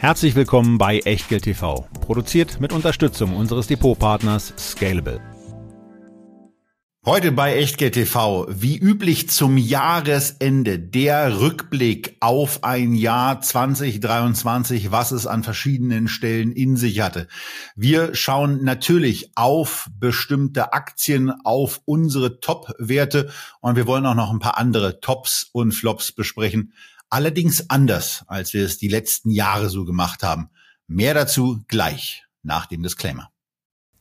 Herzlich willkommen bei Echtgeld TV, produziert mit Unterstützung unseres Depotpartners Scalable. Heute bei Echtgeld TV, wie üblich zum Jahresende, der Rückblick auf ein Jahr 2023, was es an verschiedenen Stellen in sich hatte. Wir schauen natürlich auf bestimmte Aktien, auf unsere Top-Werte und wir wollen auch noch ein paar andere Tops und Flops besprechen. Allerdings anders, als wir es die letzten Jahre so gemacht haben. Mehr dazu gleich nach dem Disclaimer.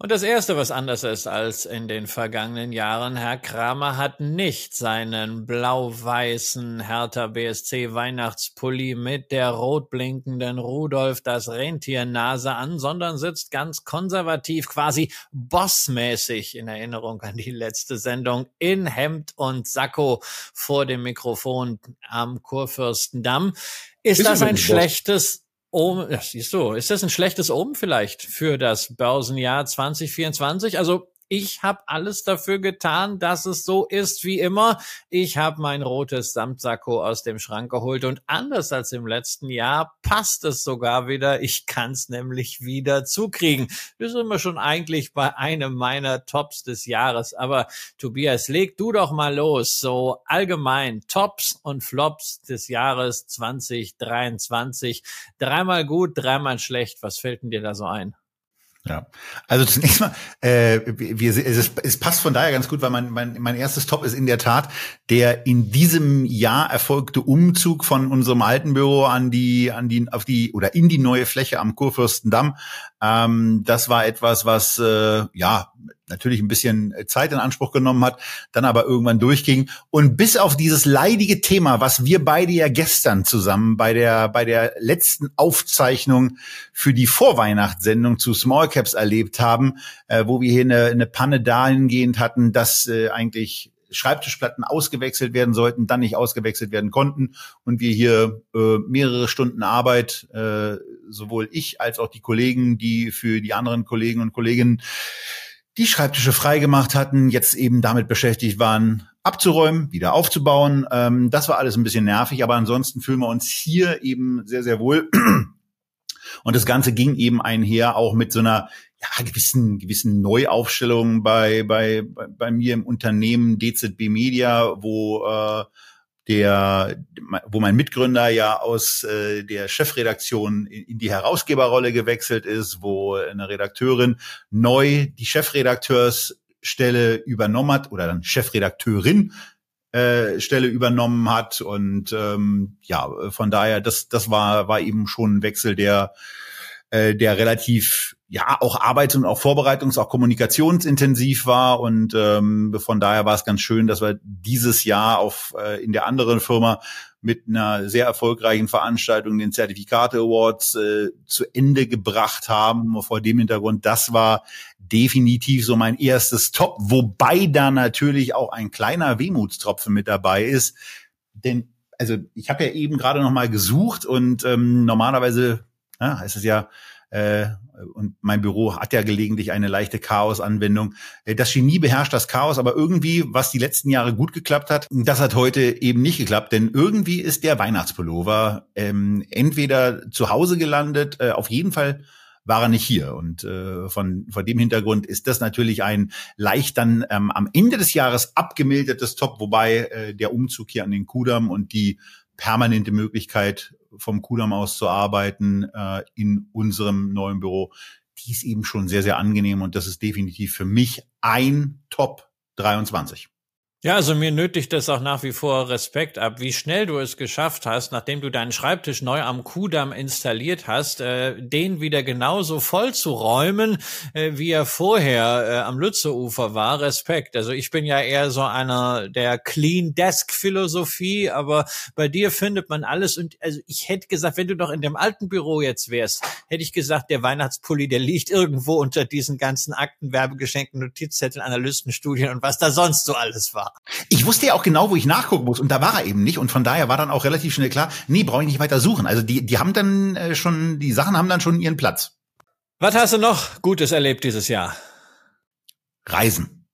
Und das Erste, was anders ist als in den vergangenen Jahren, Herr Kramer hat nicht seinen blau-weißen Hertha BSC Weihnachtspulli mit der rot blinkenden Rudolf das Rentiernase an, sondern sitzt ganz konservativ, quasi bossmäßig in Erinnerung an die letzte Sendung in Hemd und Sakko vor dem Mikrofon am Kurfürstendamm. Ist, ist das ein schlechtes Omen, ja, siehst du, ist das ein schlechtes Omen vielleicht für das Börsenjahr 2024? Also ich habe alles dafür getan, dass es so ist wie immer. Ich habe mein rotes Samtsacko aus dem Schrank geholt und anders als im letzten Jahr passt es sogar wieder. Ich kann es nämlich wieder zukriegen. Wir sind wir schon eigentlich bei einem meiner Tops des Jahres. Aber Tobias, leg du doch mal los. So allgemein Tops und Flops des Jahres 2023. Dreimal gut, dreimal schlecht. Was fällt denn dir da so ein? Ja, also zunächst mal, äh, wir, es, es passt von daher ganz gut, weil mein, mein, mein erstes Top ist in der Tat der in diesem Jahr erfolgte Umzug von unserem alten Büro an die, an die, auf die oder in die neue Fläche am Kurfürstendamm. Ähm, das war etwas, was äh, ja natürlich ein bisschen Zeit in Anspruch genommen hat, dann aber irgendwann durchging. Und bis auf dieses leidige Thema, was wir beide ja gestern zusammen bei der, bei der letzten Aufzeichnung für die Vorweihnachtssendung zu Small Caps erlebt haben, äh, wo wir hier eine, eine Panne dahingehend hatten, dass äh, eigentlich Schreibtischplatten ausgewechselt werden sollten, dann nicht ausgewechselt werden konnten und wir hier äh, mehrere Stunden Arbeit, äh, sowohl ich als auch die Kollegen, die für die anderen Kollegen und Kolleginnen die Schreibtische freigemacht hatten, jetzt eben damit beschäftigt waren, abzuräumen, wieder aufzubauen. Ähm, das war alles ein bisschen nervig, aber ansonsten fühlen wir uns hier eben sehr, sehr wohl. Und das Ganze ging eben einher auch mit so einer ja, gewissen, gewissen Neuaufstellung bei, bei, bei, bei mir im Unternehmen DZB Media, wo äh, der, wo mein Mitgründer ja aus äh, der Chefredaktion in, in die Herausgeberrolle gewechselt ist, wo eine Redakteurin neu die Chefredakteursstelle übernommen hat oder dann Chefredakteurin äh, Stelle übernommen hat. Und ähm, ja von daher das das war war eben schon ein Wechsel der äh, der relativ ja auch arbeits- und auch vorbereitungs-, auch kommunikationsintensiv war und ähm, von daher war es ganz schön, dass wir dieses Jahr auf äh, in der anderen Firma mit einer sehr erfolgreichen Veranstaltung den Zertifikate Awards äh, zu Ende gebracht haben. Vor dem Hintergrund, das war definitiv so mein erstes Top, wobei da natürlich auch ein kleiner Wehmutstropfen mit dabei ist, denn also ich habe ja eben gerade noch mal gesucht und ähm, normalerweise ja, heißt es ja äh, und mein Büro hat ja gelegentlich eine leichte Chaos-Anwendung. Äh, das Genie beherrscht das Chaos, aber irgendwie, was die letzten Jahre gut geklappt hat, das hat heute eben nicht geklappt, denn irgendwie ist der Weihnachtspullover ähm, entweder zu Hause gelandet, äh, auf jeden Fall war er nicht hier. Und äh, von, von dem Hintergrund ist das natürlich ein leicht dann ähm, am Ende des Jahres abgemildertes Top, wobei äh, der Umzug hier an den Kudamm und die permanente Möglichkeit vom Kudamm aus zu arbeiten äh, in unserem neuen Büro, die ist eben schon sehr, sehr angenehm und das ist definitiv für mich ein Top 23. Ja, also mir nötigt das auch nach wie vor Respekt ab, wie schnell du es geschafft hast, nachdem du deinen Schreibtisch neu am Kudamm installiert hast, äh, den wieder genauso voll zu räumen, äh, wie er vorher äh, am Lützeufer war. Respekt. Also ich bin ja eher so einer der Clean Desk Philosophie, aber bei dir findet man alles und also ich hätte gesagt, wenn du doch in dem alten Büro jetzt wärst, hätte ich gesagt, der Weihnachtspulli, der liegt irgendwo unter diesen ganzen Akten, Werbegeschenken, Notizzetteln, Analystenstudien und was da sonst so alles war. Ich wusste ja auch genau, wo ich nachgucken muss und da war er eben nicht und von daher war dann auch relativ schnell klar, nee, brauche ich nicht weiter suchen. Also die, die haben dann äh, schon, die Sachen haben dann schon ihren Platz. Was hast du noch Gutes erlebt dieses Jahr? Reisen.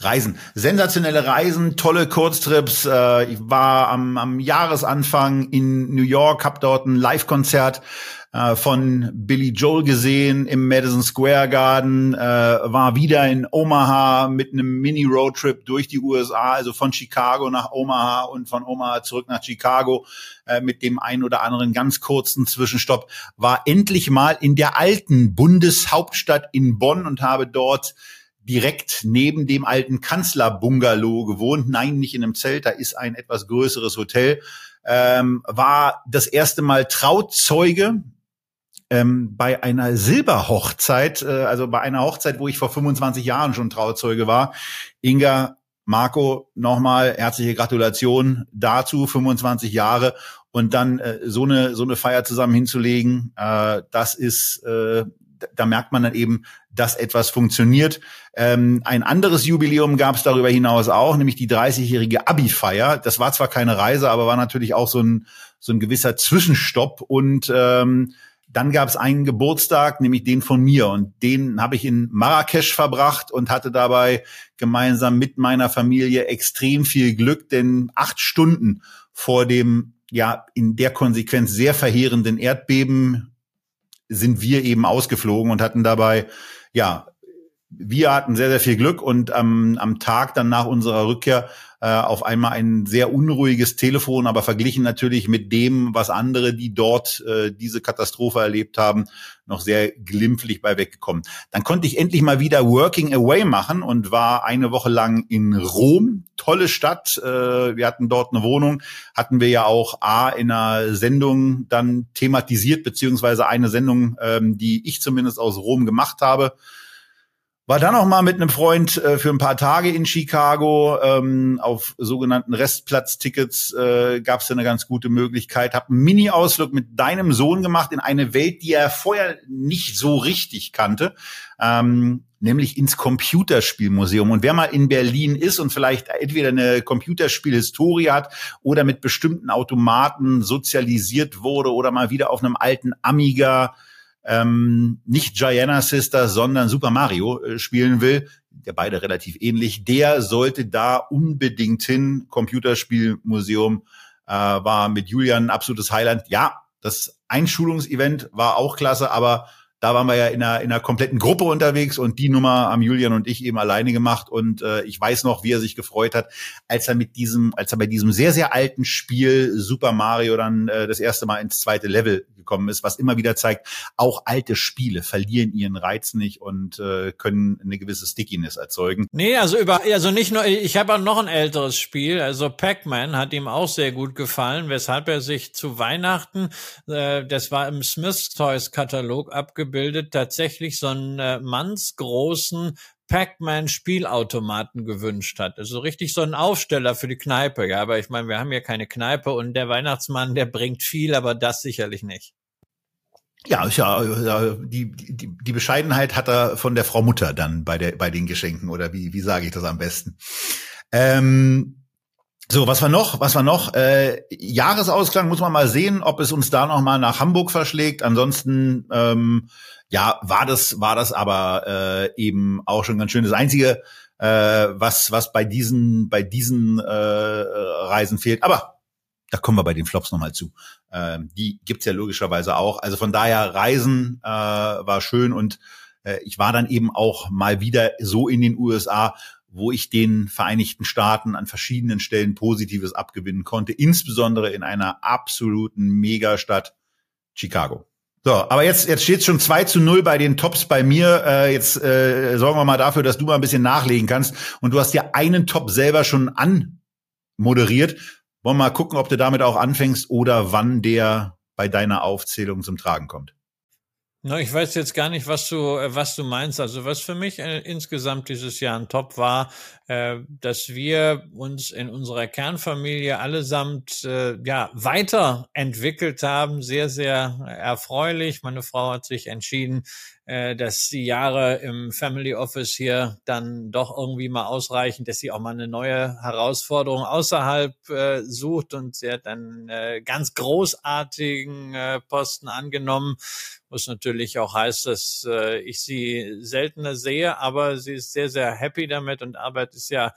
Reisen, sensationelle Reisen, tolle Kurztrips. Äh, ich war am, am Jahresanfang in New York, hab dort ein Live-Konzert äh, von Billy Joel gesehen im Madison Square Garden, äh, war wieder in Omaha mit einem Mini-Roadtrip durch die USA, also von Chicago nach Omaha und von Omaha zurück nach Chicago äh, mit dem einen oder anderen ganz kurzen Zwischenstopp, war endlich mal in der alten Bundeshauptstadt in Bonn und habe dort direkt neben dem alten Kanzlerbungalow gewohnt. Nein, nicht in einem Zelt, da ist ein etwas größeres Hotel. Ähm, war das erste Mal Trauzeuge ähm, bei einer Silberhochzeit, äh, also bei einer Hochzeit, wo ich vor 25 Jahren schon Trauzeuge war. Inga, Marco, nochmal herzliche Gratulation dazu, 25 Jahre und dann äh, so eine so eine Feier zusammen hinzulegen, äh, das ist äh, da merkt man dann eben, dass etwas funktioniert. Ähm, ein anderes Jubiläum gab es darüber hinaus auch, nämlich die 30-jährige Abi-Feier. Das war zwar keine Reise, aber war natürlich auch so ein so ein gewisser Zwischenstopp und ähm, dann gab es einen Geburtstag, nämlich den von mir. Und den habe ich in Marrakesch verbracht und hatte dabei gemeinsam mit meiner Familie extrem viel Glück, denn acht Stunden vor dem ja in der Konsequenz sehr verheerenden Erdbeben sind wir eben ausgeflogen und hatten dabei ja wir hatten sehr, sehr viel Glück und am, am Tag dann nach unserer Rückkehr äh, auf einmal ein sehr unruhiges Telefon, aber verglichen natürlich mit dem, was andere, die dort äh, diese Katastrophe erlebt haben, noch sehr glimpflich bei weggekommen. Dann konnte ich endlich mal wieder Working Away machen und war eine Woche lang in Rom. Tolle Stadt. Äh, wir hatten dort eine Wohnung. Hatten wir ja auch A in einer Sendung dann thematisiert, beziehungsweise eine Sendung, ähm, die ich zumindest aus Rom gemacht habe war dann noch mal mit einem Freund äh, für ein paar Tage in Chicago ähm, auf sogenannten Restplatztickets äh, gab es eine ganz gute Möglichkeit. Hab einen Mini-Ausflug mit deinem Sohn gemacht in eine Welt, die er vorher nicht so richtig kannte, ähm, nämlich ins Computerspielmuseum. Und wer mal in Berlin ist und vielleicht entweder eine Computerspielhistorie hat oder mit bestimmten Automaten sozialisiert wurde oder mal wieder auf einem alten Amiga ähm, nicht Gianna Sister, sondern Super Mario äh, spielen will, der beide relativ ähnlich, der sollte da unbedingt hin. Computerspielmuseum äh, war mit Julian ein absolutes Highlight. Ja, das Einschulungsevent war auch klasse, aber da waren wir ja in einer, in einer kompletten Gruppe unterwegs und die Nummer haben Julian und ich eben alleine gemacht und äh, ich weiß noch, wie er sich gefreut hat, als er mit diesem, als er bei diesem sehr, sehr alten Spiel Super Mario dann äh, das erste Mal ins zweite Level gekommen ist, was immer wieder zeigt, auch alte Spiele verlieren ihren Reiz nicht und äh, können eine gewisse Stickiness erzeugen. Nee, also über, also nicht nur, ich habe auch noch ein älteres Spiel, also Pac-Man hat ihm auch sehr gut gefallen, weshalb er sich zu Weihnachten, äh, das war im Smith's Toys Katalog abgebildet, abgebildet, tatsächlich so einen äh, mannsgroßen Pac-Man Spielautomaten gewünscht hat. Also richtig so ein Aufsteller für die Kneipe. Ja, aber ich meine, wir haben ja keine Kneipe und der Weihnachtsmann, der bringt viel, aber das sicherlich nicht. Ja, ist ja, die, die, die Bescheidenheit hat er von der Frau Mutter dann bei der, bei den Geschenken oder wie, wie sage ich das am besten? Ähm, so, was war noch? Was war noch? Äh, Jahresausklang muss man mal sehen, ob es uns da noch mal nach Hamburg verschlägt. Ansonsten, ähm, ja, war das, war das aber äh, eben auch schon ganz schön. Das einzige, äh, was was bei diesen bei diesen äh, Reisen fehlt. Aber da kommen wir bei den Flops noch mal zu. Ähm, die gibt's ja logischerweise auch. Also von daher Reisen äh, war schön und äh, ich war dann eben auch mal wieder so in den USA, wo ich den Vereinigten Staaten an verschiedenen Stellen Positives abgewinnen konnte, insbesondere in einer absoluten Megastadt Chicago. So, aber jetzt, jetzt steht schon 2 zu 0 bei den Tops bei mir. Äh, jetzt äh, sorgen wir mal dafür, dass du mal ein bisschen nachlegen kannst. Und du hast ja einen Top selber schon anmoderiert. Wollen wir mal gucken, ob du damit auch anfängst oder wann der bei deiner Aufzählung zum Tragen kommt. Na, ich weiß jetzt gar nicht, was du, äh, was du meinst. Also was für mich äh, insgesamt dieses Jahr ein Top war, äh, dass wir uns in unserer Kernfamilie allesamt äh, ja weiterentwickelt haben. Sehr, sehr erfreulich. Meine Frau hat sich entschieden, äh, dass die Jahre im Family Office hier dann doch irgendwie mal ausreichen, dass sie auch mal eine neue Herausforderung außerhalb äh, sucht. Und sie hat einen äh, ganz großartigen äh, Posten angenommen, was natürlich auch heißt, dass äh, ich sie seltener sehe, aber sie ist sehr, sehr happy damit. Und Arbeit ist ja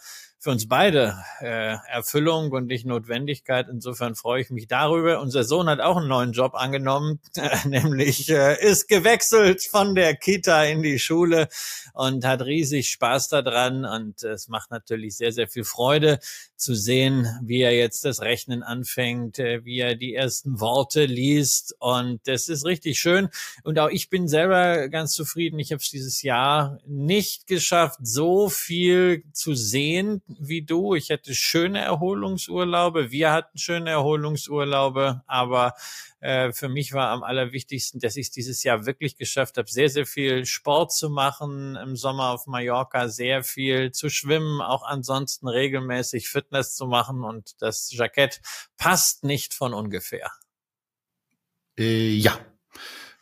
für uns beide äh, Erfüllung und nicht Notwendigkeit. Insofern freue ich mich darüber. Unser Sohn hat auch einen neuen Job angenommen, äh, nämlich äh, ist gewechselt von der Kita in die Schule und hat riesig Spaß daran. Und es macht natürlich sehr, sehr viel Freude zu sehen, wie er jetzt das Rechnen anfängt, äh, wie er die ersten Worte liest. Und das ist richtig schön. Und auch ich bin selber ganz zufrieden. Ich habe es dieses Jahr nicht geschafft, so viel zu sehen wie du. Ich hätte schöne Erholungsurlaube. Wir hatten schöne Erholungsurlaube, aber äh, für mich war am allerwichtigsten, dass ich es dieses Jahr wirklich geschafft habe, sehr, sehr viel Sport zu machen im Sommer auf Mallorca, sehr viel zu schwimmen, auch ansonsten regelmäßig Fitness zu machen und das Jackett passt nicht von ungefähr. Äh, ja,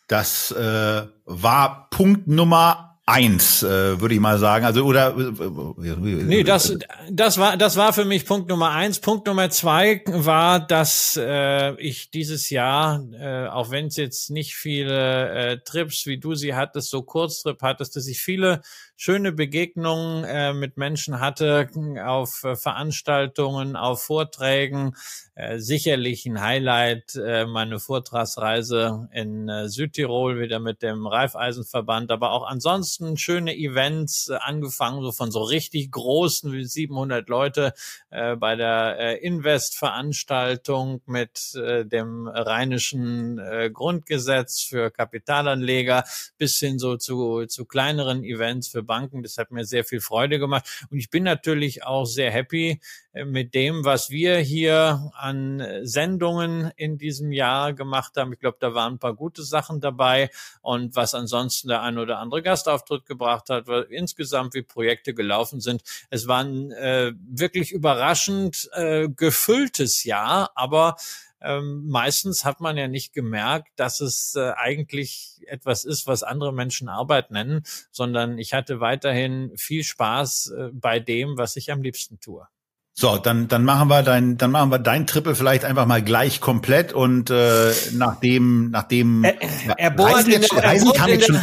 das äh, war Punkt Nummer eins, äh, würde ich mal sagen. Also oder äh, nee, das das war das war für mich Punkt Nummer eins. Punkt Nummer zwei war, dass äh, ich dieses Jahr, äh, auch wenn es jetzt nicht viele äh, Trips wie du sie hattest, so Kurztrip hattest, dass ich viele schöne Begegnungen äh, mit Menschen hatte auf äh, Veranstaltungen, auf Vorträgen. Äh, sicherlich ein Highlight äh, meine Vortragsreise in äh, Südtirol wieder mit dem Raiffeisenverband, aber auch ansonsten schöne Events, äh, angefangen so von so richtig großen wie 700 Leute äh, bei der äh, Invest-Veranstaltung mit äh, dem rheinischen äh, Grundgesetz für Kapitalanleger bis hin so zu, zu kleineren Events für Banken. Das hat mir sehr viel Freude gemacht. Und ich bin natürlich auch sehr happy äh, mit dem, was wir hier an Sendungen in diesem Jahr gemacht haben. Ich glaube, da waren ein paar gute Sachen dabei und was ansonsten der ein oder andere Gastauftritt gebracht hat, weil insgesamt wie Projekte gelaufen sind. Es war ein äh, wirklich überraschend äh, gefülltes Jahr, aber ähm, meistens hat man ja nicht gemerkt, dass es äh, eigentlich etwas ist, was andere Menschen Arbeit nennen, sondern ich hatte weiterhin viel Spaß äh, bei dem, was ich am liebsten tue. So, dann dann machen wir dein dann machen wir dein Triple vielleicht einfach mal gleich komplett und äh, nachdem nachdem er, er bohrt Reisen, jetzt, Reisen kam jetzt schon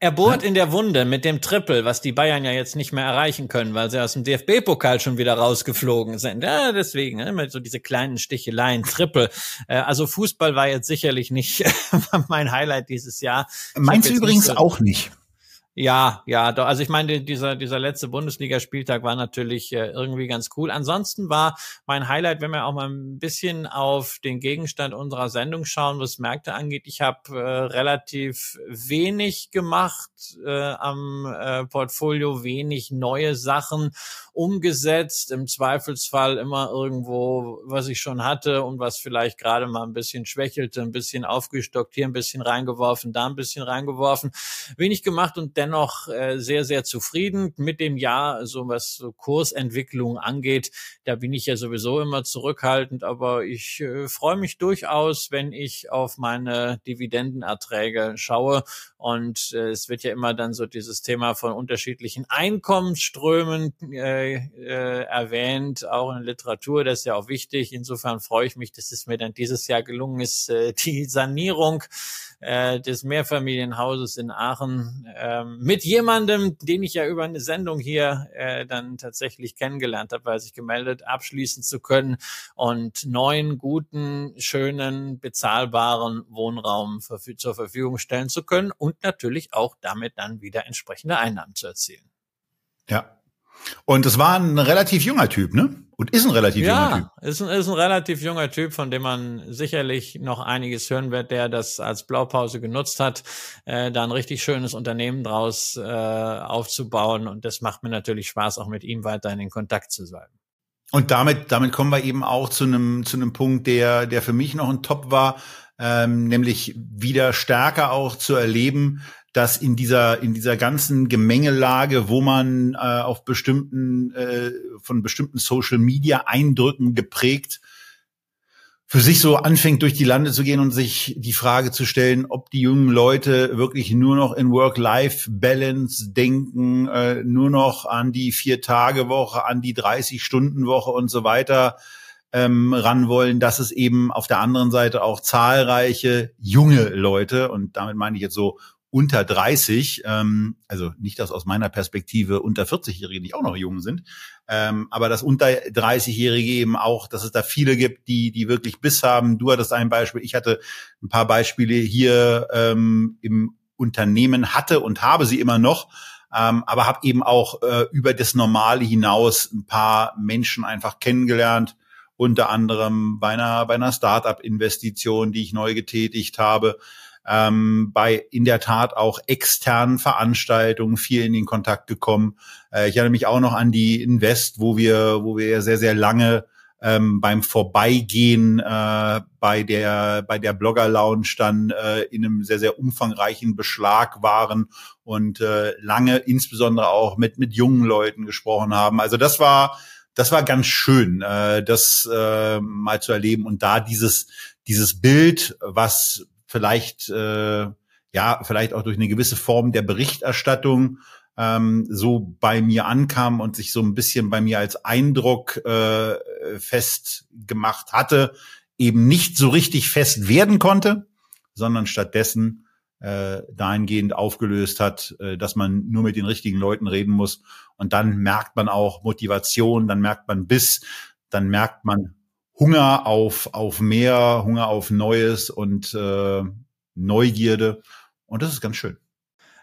er bohrt in der Wunde mit dem Triple, was die Bayern ja jetzt nicht mehr erreichen können, weil sie aus dem DFB-Pokal schon wieder rausgeflogen sind. Ja, deswegen, ne, immer so diese kleinen Sticheleien, Triple. Äh, also Fußball war jetzt sicherlich nicht mein Highlight dieses Jahr. Meinst du übrigens so auch nicht? Ja, ja, doch. Also ich meine, dieser, dieser letzte Bundesligaspieltag war natürlich äh, irgendwie ganz cool. Ansonsten war mein Highlight, wenn wir auch mal ein bisschen auf den Gegenstand unserer Sendung schauen, was Märkte angeht. Ich habe äh, relativ wenig gemacht äh, am äh, Portfolio, wenig neue Sachen umgesetzt. Im Zweifelsfall immer irgendwo, was ich schon hatte und was vielleicht gerade mal ein bisschen schwächelte, ein bisschen aufgestockt, hier ein bisschen reingeworfen, da ein bisschen reingeworfen. Wenig gemacht und dennoch äh, sehr, sehr zufrieden mit dem Jahr, so was so Kursentwicklung angeht. Da bin ich ja sowieso immer zurückhaltend, aber ich äh, freue mich durchaus, wenn ich auf meine Dividendenerträge schaue. Und äh, es wird ja immer dann so dieses Thema von unterschiedlichen Einkommensströmen äh, äh, erwähnt, auch in Literatur. Das ist ja auch wichtig. Insofern freue ich mich, dass es mir dann dieses Jahr gelungen ist, äh, die Sanierung äh, des Mehrfamilienhauses in Aachen ähm, mit jemandem, den ich ja über eine Sendung hier äh, dann tatsächlich kennengelernt habe, weil sich gemeldet, abschließen zu können und neuen, guten, schönen, bezahlbaren Wohnraum zur Verfügung stellen zu können und natürlich auch damit dann wieder entsprechende Einnahmen zu erzielen. Ja. Und es war ein relativ junger Typ, ne? Und ist ein relativ ja, junger Typ. Ist ein, ist ein relativ junger Typ, von dem man sicherlich noch einiges hören wird, der das als Blaupause genutzt hat, äh, da ein richtig schönes Unternehmen draus äh, aufzubauen. Und das macht mir natürlich Spaß, auch mit ihm weiterhin in Kontakt zu sein. Und damit, damit kommen wir eben auch zu einem, zu einem Punkt, der, der für mich noch ein Top war, ähm, nämlich wieder stärker auch zu erleben, dass in dieser in dieser ganzen Gemengelage, wo man äh, auf bestimmten äh, von bestimmten Social Media Eindrücken geprägt für sich so anfängt durch die Lande zu gehen und sich die Frage zu stellen, ob die jungen Leute wirklich nur noch in Work-Life-Balance denken, äh, nur noch an die Vier-Tage-Woche, an die 30-Stunden-Woche und so weiter ähm, ran wollen, dass es eben auf der anderen Seite auch zahlreiche junge Leute, und damit meine ich jetzt so unter 30, ähm, also nicht, dass aus meiner Perspektive unter 40-Jährige nicht auch noch jung sind, ähm, aber dass unter 30-Jährige eben auch, dass es da viele gibt, die, die wirklich Biss haben. Du hattest ein Beispiel, ich hatte ein paar Beispiele hier ähm, im Unternehmen, hatte und habe sie immer noch, ähm, aber habe eben auch äh, über das Normale hinaus ein paar Menschen einfach kennengelernt, unter anderem bei einer, bei einer Startup-Investition, die ich neu getätigt habe, ähm, bei in der Tat auch externen Veranstaltungen viel in den Kontakt gekommen. Äh, ich erinnere mich auch noch an die Invest, wo wir, wo wir sehr, sehr lange ähm, beim Vorbeigehen äh, bei der bei der Blogger Lounge dann äh, in einem sehr sehr umfangreichen Beschlag waren und äh, lange insbesondere auch mit mit jungen Leuten gesprochen haben. Also das war das war ganz schön, äh, das äh, mal zu erleben und da dieses dieses Bild, was vielleicht äh, ja vielleicht auch durch eine gewisse Form der Berichterstattung ähm, so bei mir ankam und sich so ein bisschen bei mir als Eindruck äh, festgemacht hatte, eben nicht so richtig fest werden konnte, sondern stattdessen äh, dahingehend aufgelöst hat, äh, dass man nur mit den richtigen Leuten reden muss. Und dann merkt man auch Motivation, dann merkt man Biss, dann merkt man Hunger auf, auf mehr, Hunger auf Neues und äh, Neugierde. Und das ist ganz schön.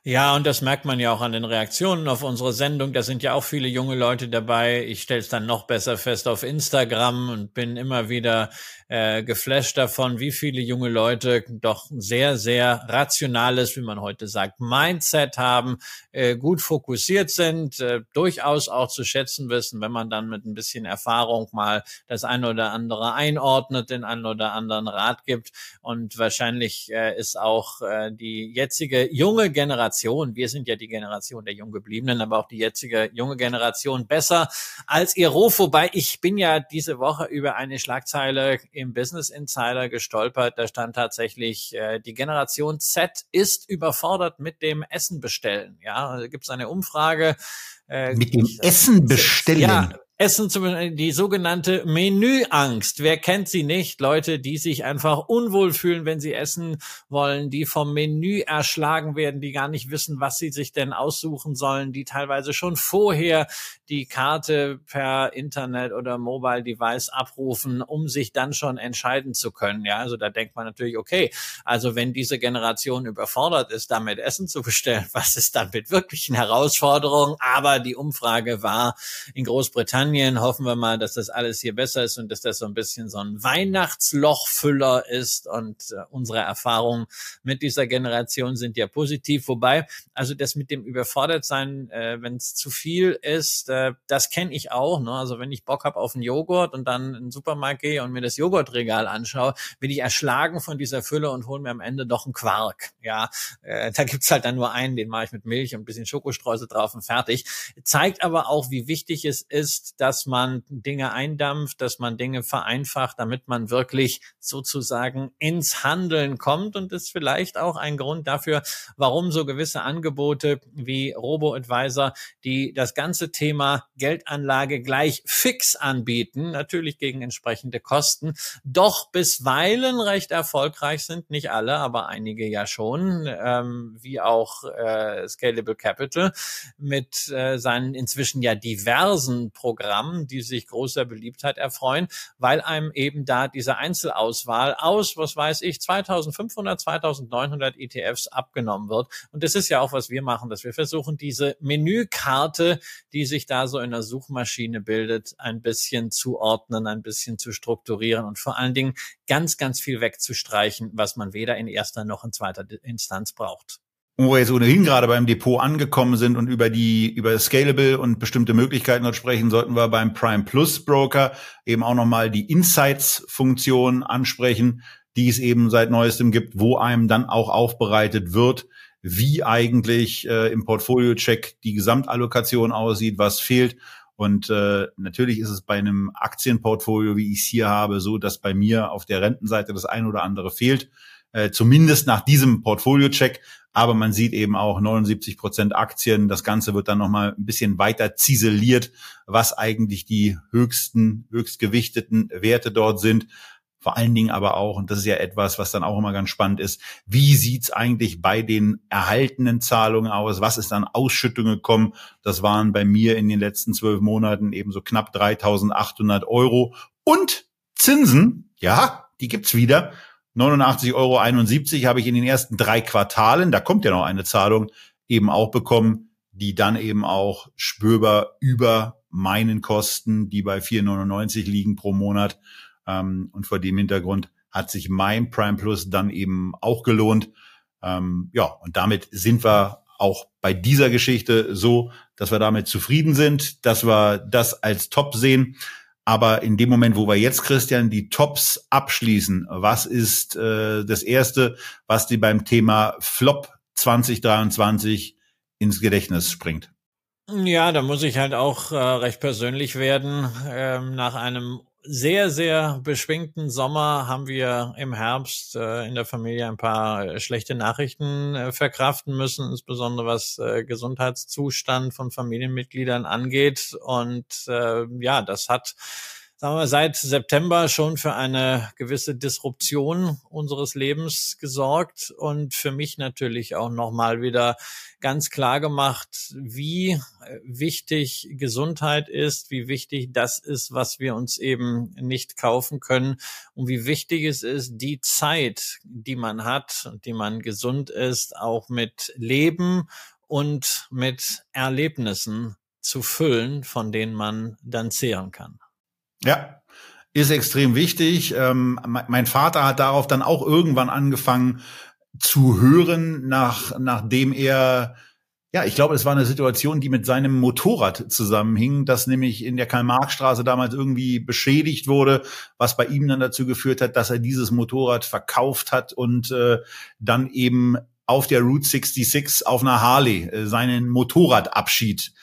Ja, und das merkt man ja auch an den Reaktionen auf unsere Sendung. Da sind ja auch viele junge Leute dabei. Ich stelle es dann noch besser fest auf Instagram und bin immer wieder äh, geflasht davon, wie viele junge Leute doch sehr, sehr rationales, wie man heute sagt, Mindset haben, äh, gut fokussiert sind, äh, durchaus auch zu schätzen wissen, wenn man dann mit ein bisschen Erfahrung mal das eine oder andere einordnet, den einen oder anderen Rat gibt. Und wahrscheinlich äh, ist auch äh, die jetzige junge Generation Generation, wir sind ja die Generation der Junggebliebenen, aber auch die jetzige junge Generation besser als ihr Ruf. Wobei ich bin ja diese Woche über eine Schlagzeile im Business Insider gestolpert. Da stand tatsächlich, äh, die Generation Z ist überfordert mit dem Essen bestellen. Ja, also gibt es eine Umfrage. Äh, mit dem Essen bestellen. Ja, Essen zum die sogenannte Menüangst. Wer kennt sie nicht? Leute, die sich einfach unwohl fühlen, wenn sie essen wollen, die vom Menü erschlagen werden, die gar nicht wissen, was sie sich denn aussuchen sollen, die teilweise schon vorher die Karte per Internet oder Mobile Device abrufen, um sich dann schon entscheiden zu können. Ja, also da denkt man natürlich, okay, also wenn diese Generation überfordert ist, damit Essen zu bestellen, was ist damit wirklich eine Herausforderung? Aber die Umfrage war in Großbritannien Großbritannien. Hoffen wir mal, dass das alles hier besser ist und dass das so ein bisschen so ein Weihnachtslochfüller ist. Und äh, unsere Erfahrungen mit dieser Generation sind ja positiv. Wobei, also das mit dem Überfordertsein, äh, wenn es zu viel ist, äh, das kenne ich auch. Ne? Also wenn ich Bock habe auf einen Joghurt und dann in den Supermarkt gehe und mir das Joghurtregal anschaue, bin ich erschlagen von dieser Fülle und hole mir am Ende doch einen Quark. Ja, äh, da gibt's halt dann nur einen, den mache ich mit Milch und ein bisschen Schokostreusel drauf und fertig. Zeigt aber auch, wie wichtig es ist, dass man Dinge eindampft, dass man Dinge vereinfacht, damit man wirklich sozusagen ins Handeln kommt. Und ist vielleicht auch ein Grund dafür, warum so gewisse Angebote wie Robo-Advisor, die das ganze Thema Geldanlage gleich fix anbieten, natürlich gegen entsprechende Kosten, doch bisweilen recht erfolgreich sind, nicht alle, aber einige ja schon, ähm, wie auch äh, Scalable Capital mit äh, seinen inzwischen ja diversen Programmen Programmen, die sich großer Beliebtheit erfreuen, weil einem eben da diese Einzelauswahl aus, was weiß ich, 2500, 2900 ETFs abgenommen wird. Und das ist ja auch, was wir machen, dass wir versuchen, diese Menükarte, die sich da so in der Suchmaschine bildet, ein bisschen zu ordnen, ein bisschen zu strukturieren und vor allen Dingen ganz, ganz viel wegzustreichen, was man weder in erster noch in zweiter Instanz braucht. Wo wir jetzt ohnehin gerade beim Depot angekommen sind und über die, über Scalable und bestimmte Möglichkeiten dort sprechen, sollten wir beim Prime Plus Broker eben auch nochmal die Insights-Funktion ansprechen, die es eben seit neuestem gibt, wo einem dann auch aufbereitet wird, wie eigentlich äh, im Portfolio-Check die Gesamtallokation aussieht, was fehlt. Und äh, natürlich ist es bei einem Aktienportfolio, wie ich es hier habe, so, dass bei mir auf der Rentenseite das ein oder andere fehlt. Äh, zumindest nach diesem Portfolio-Check. Aber man sieht eben auch 79 Prozent Aktien. Das Ganze wird dann nochmal ein bisschen weiter ziseliert, was eigentlich die höchsten, höchstgewichteten Werte dort sind. Vor allen Dingen aber auch, und das ist ja etwas, was dann auch immer ganz spannend ist, wie sieht's eigentlich bei den erhaltenen Zahlungen aus? Was ist an Ausschüttungen gekommen? Das waren bei mir in den letzten zwölf Monaten eben so knapp 3.800 Euro. Und Zinsen, ja, die gibt's wieder. 89,71 Euro habe ich in den ersten drei Quartalen, da kommt ja noch eine Zahlung, eben auch bekommen, die dann eben auch spürbar über meinen Kosten, die bei 4,99 liegen pro Monat. Ähm, und vor dem Hintergrund hat sich mein Prime Plus dann eben auch gelohnt. Ähm, ja, und damit sind wir auch bei dieser Geschichte so, dass wir damit zufrieden sind, dass wir das als Top sehen. Aber in dem Moment, wo wir jetzt, Christian, die Tops abschließen, was ist äh, das Erste, was dir beim Thema Flop 2023 ins Gedächtnis springt? Ja, da muss ich halt auch äh, recht persönlich werden. Ähm, nach einem sehr, sehr beschwingten Sommer haben wir im Herbst äh, in der Familie ein paar äh, schlechte Nachrichten äh, verkraften müssen, insbesondere was äh, Gesundheitszustand von Familienmitgliedern angeht. Und äh, ja, das hat sagen wir, seit September schon für eine gewisse Disruption unseres Lebens gesorgt und für mich natürlich auch nochmal wieder ganz klar gemacht, wie äh, wichtig Gesundheit ist, wie wichtig das ist, was wir uns eben nicht kaufen können und wie wichtig es ist, die Zeit, die man hat und die man gesund ist, auch mit Leben und mit Erlebnissen zu füllen, von denen man dann zehren kann. Ja, ist extrem wichtig. Ähm, mein Vater hat darauf dann auch irgendwann angefangen zu hören, nach, nachdem er ja, ich glaube, es war eine Situation, die mit seinem Motorrad zusammenhing, das nämlich in der Karl-Marx-Straße damals irgendwie beschädigt wurde, was bei ihm dann dazu geführt hat, dass er dieses Motorrad verkauft hat und äh, dann eben auf der Route 66 auf einer Harley äh, seinen Motorradabschied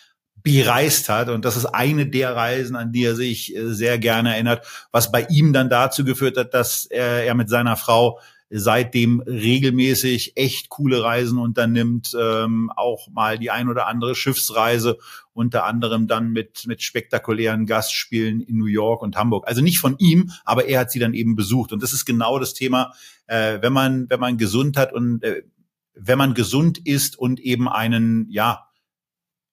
bereist hat. Und das ist eine der Reisen, an die er sich äh, sehr gerne erinnert, was bei ihm dann dazu geführt hat, dass er, mit seiner Frau seitdem regelmäßig echt coole Reisen unternimmt, ähm, auch mal die ein oder andere Schiffsreise, unter anderem dann mit, mit spektakulären Gastspielen in New York und Hamburg. Also nicht von ihm, aber er hat sie dann eben besucht. Und das ist genau das Thema, äh, wenn man, wenn man gesund hat und äh, wenn man gesund ist und eben einen, ja,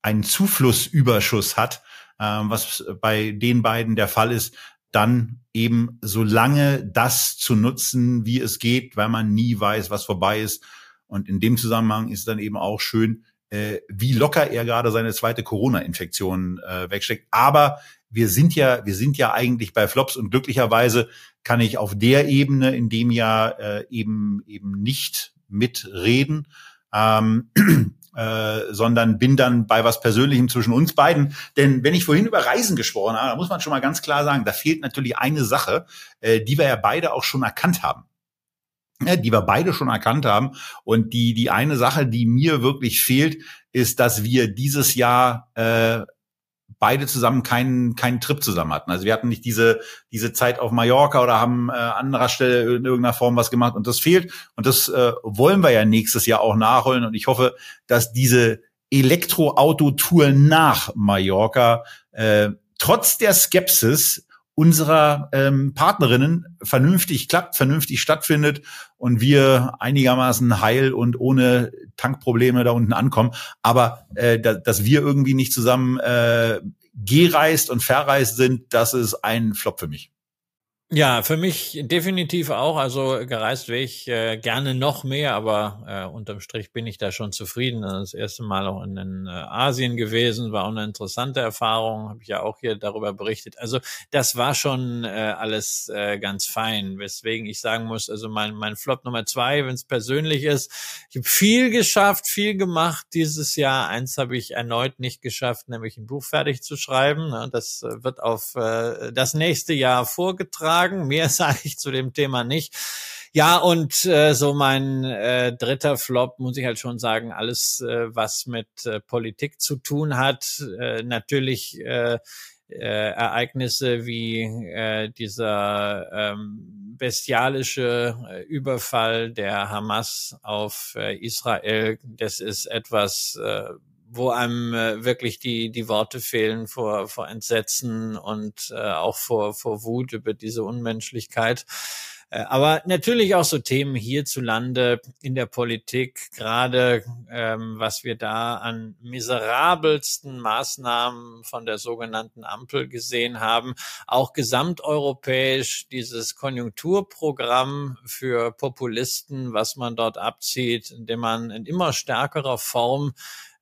einen Zuflussüberschuss hat, äh, was bei den beiden der Fall ist, dann eben so lange das zu nutzen, wie es geht, weil man nie weiß, was vorbei ist. Und in dem Zusammenhang ist dann eben auch schön, äh, wie locker er gerade seine zweite Corona-Infektion äh, wegsteckt. Aber wir sind ja, wir sind ja eigentlich bei Flops und glücklicherweise kann ich auf der Ebene in dem Jahr äh, eben eben nicht mitreden. Ähm, äh, sondern bin dann bei was Persönlichem zwischen uns beiden. Denn wenn ich vorhin über Reisen gesprochen habe, da muss man schon mal ganz klar sagen, da fehlt natürlich eine Sache, äh, die wir ja beide auch schon erkannt haben. Ja, die wir beide schon erkannt haben. Und die, die eine Sache, die mir wirklich fehlt, ist, dass wir dieses Jahr äh, beide zusammen keinen keinen Trip zusammen hatten. Also wir hatten nicht diese diese Zeit auf Mallorca oder haben äh, an anderer Stelle in irgendeiner Form was gemacht. Und das fehlt. Und das äh, wollen wir ja nächstes Jahr auch nachholen. Und ich hoffe, dass diese Elektroautotour nach Mallorca äh, trotz der Skepsis unserer ähm, Partnerinnen vernünftig klappt, vernünftig stattfindet und wir einigermaßen heil und ohne Tankprobleme da unten ankommen. Aber äh, da, dass wir irgendwie nicht zusammen äh, gereist und verreist sind, das ist ein Flop für mich. Ja, für mich definitiv auch. Also gereist wäre ich äh, gerne noch mehr, aber äh, unterm Strich bin ich da schon zufrieden. Das erste Mal auch in, in äh, Asien gewesen, war auch eine interessante Erfahrung, habe ich ja auch hier darüber berichtet. Also das war schon äh, alles äh, ganz fein, weswegen ich sagen muss, also mein, mein Flop Nummer zwei, wenn es persönlich ist, ich habe viel geschafft, viel gemacht dieses Jahr. Eins habe ich erneut nicht geschafft, nämlich ein Buch fertig zu schreiben. Das äh, wird auf äh, das nächste Jahr vorgetragen sagen. Mehr sage ich zu dem Thema nicht. Ja, und äh, so mein äh, dritter Flop, muss ich halt schon sagen, alles, äh, was mit äh, Politik zu tun hat, äh, natürlich äh, äh, Ereignisse wie äh, dieser ähm, bestialische äh, Überfall der Hamas auf äh, Israel, das ist etwas, äh, wo einem äh, wirklich die, die Worte fehlen vor, vor Entsetzen und äh, auch vor, vor Wut über diese Unmenschlichkeit. Äh, aber natürlich auch so Themen hierzulande in der Politik, gerade ähm, was wir da an miserabelsten Maßnahmen von der sogenannten Ampel gesehen haben, auch gesamteuropäisch dieses Konjunkturprogramm für Populisten, was man dort abzieht, indem man in immer stärkerer Form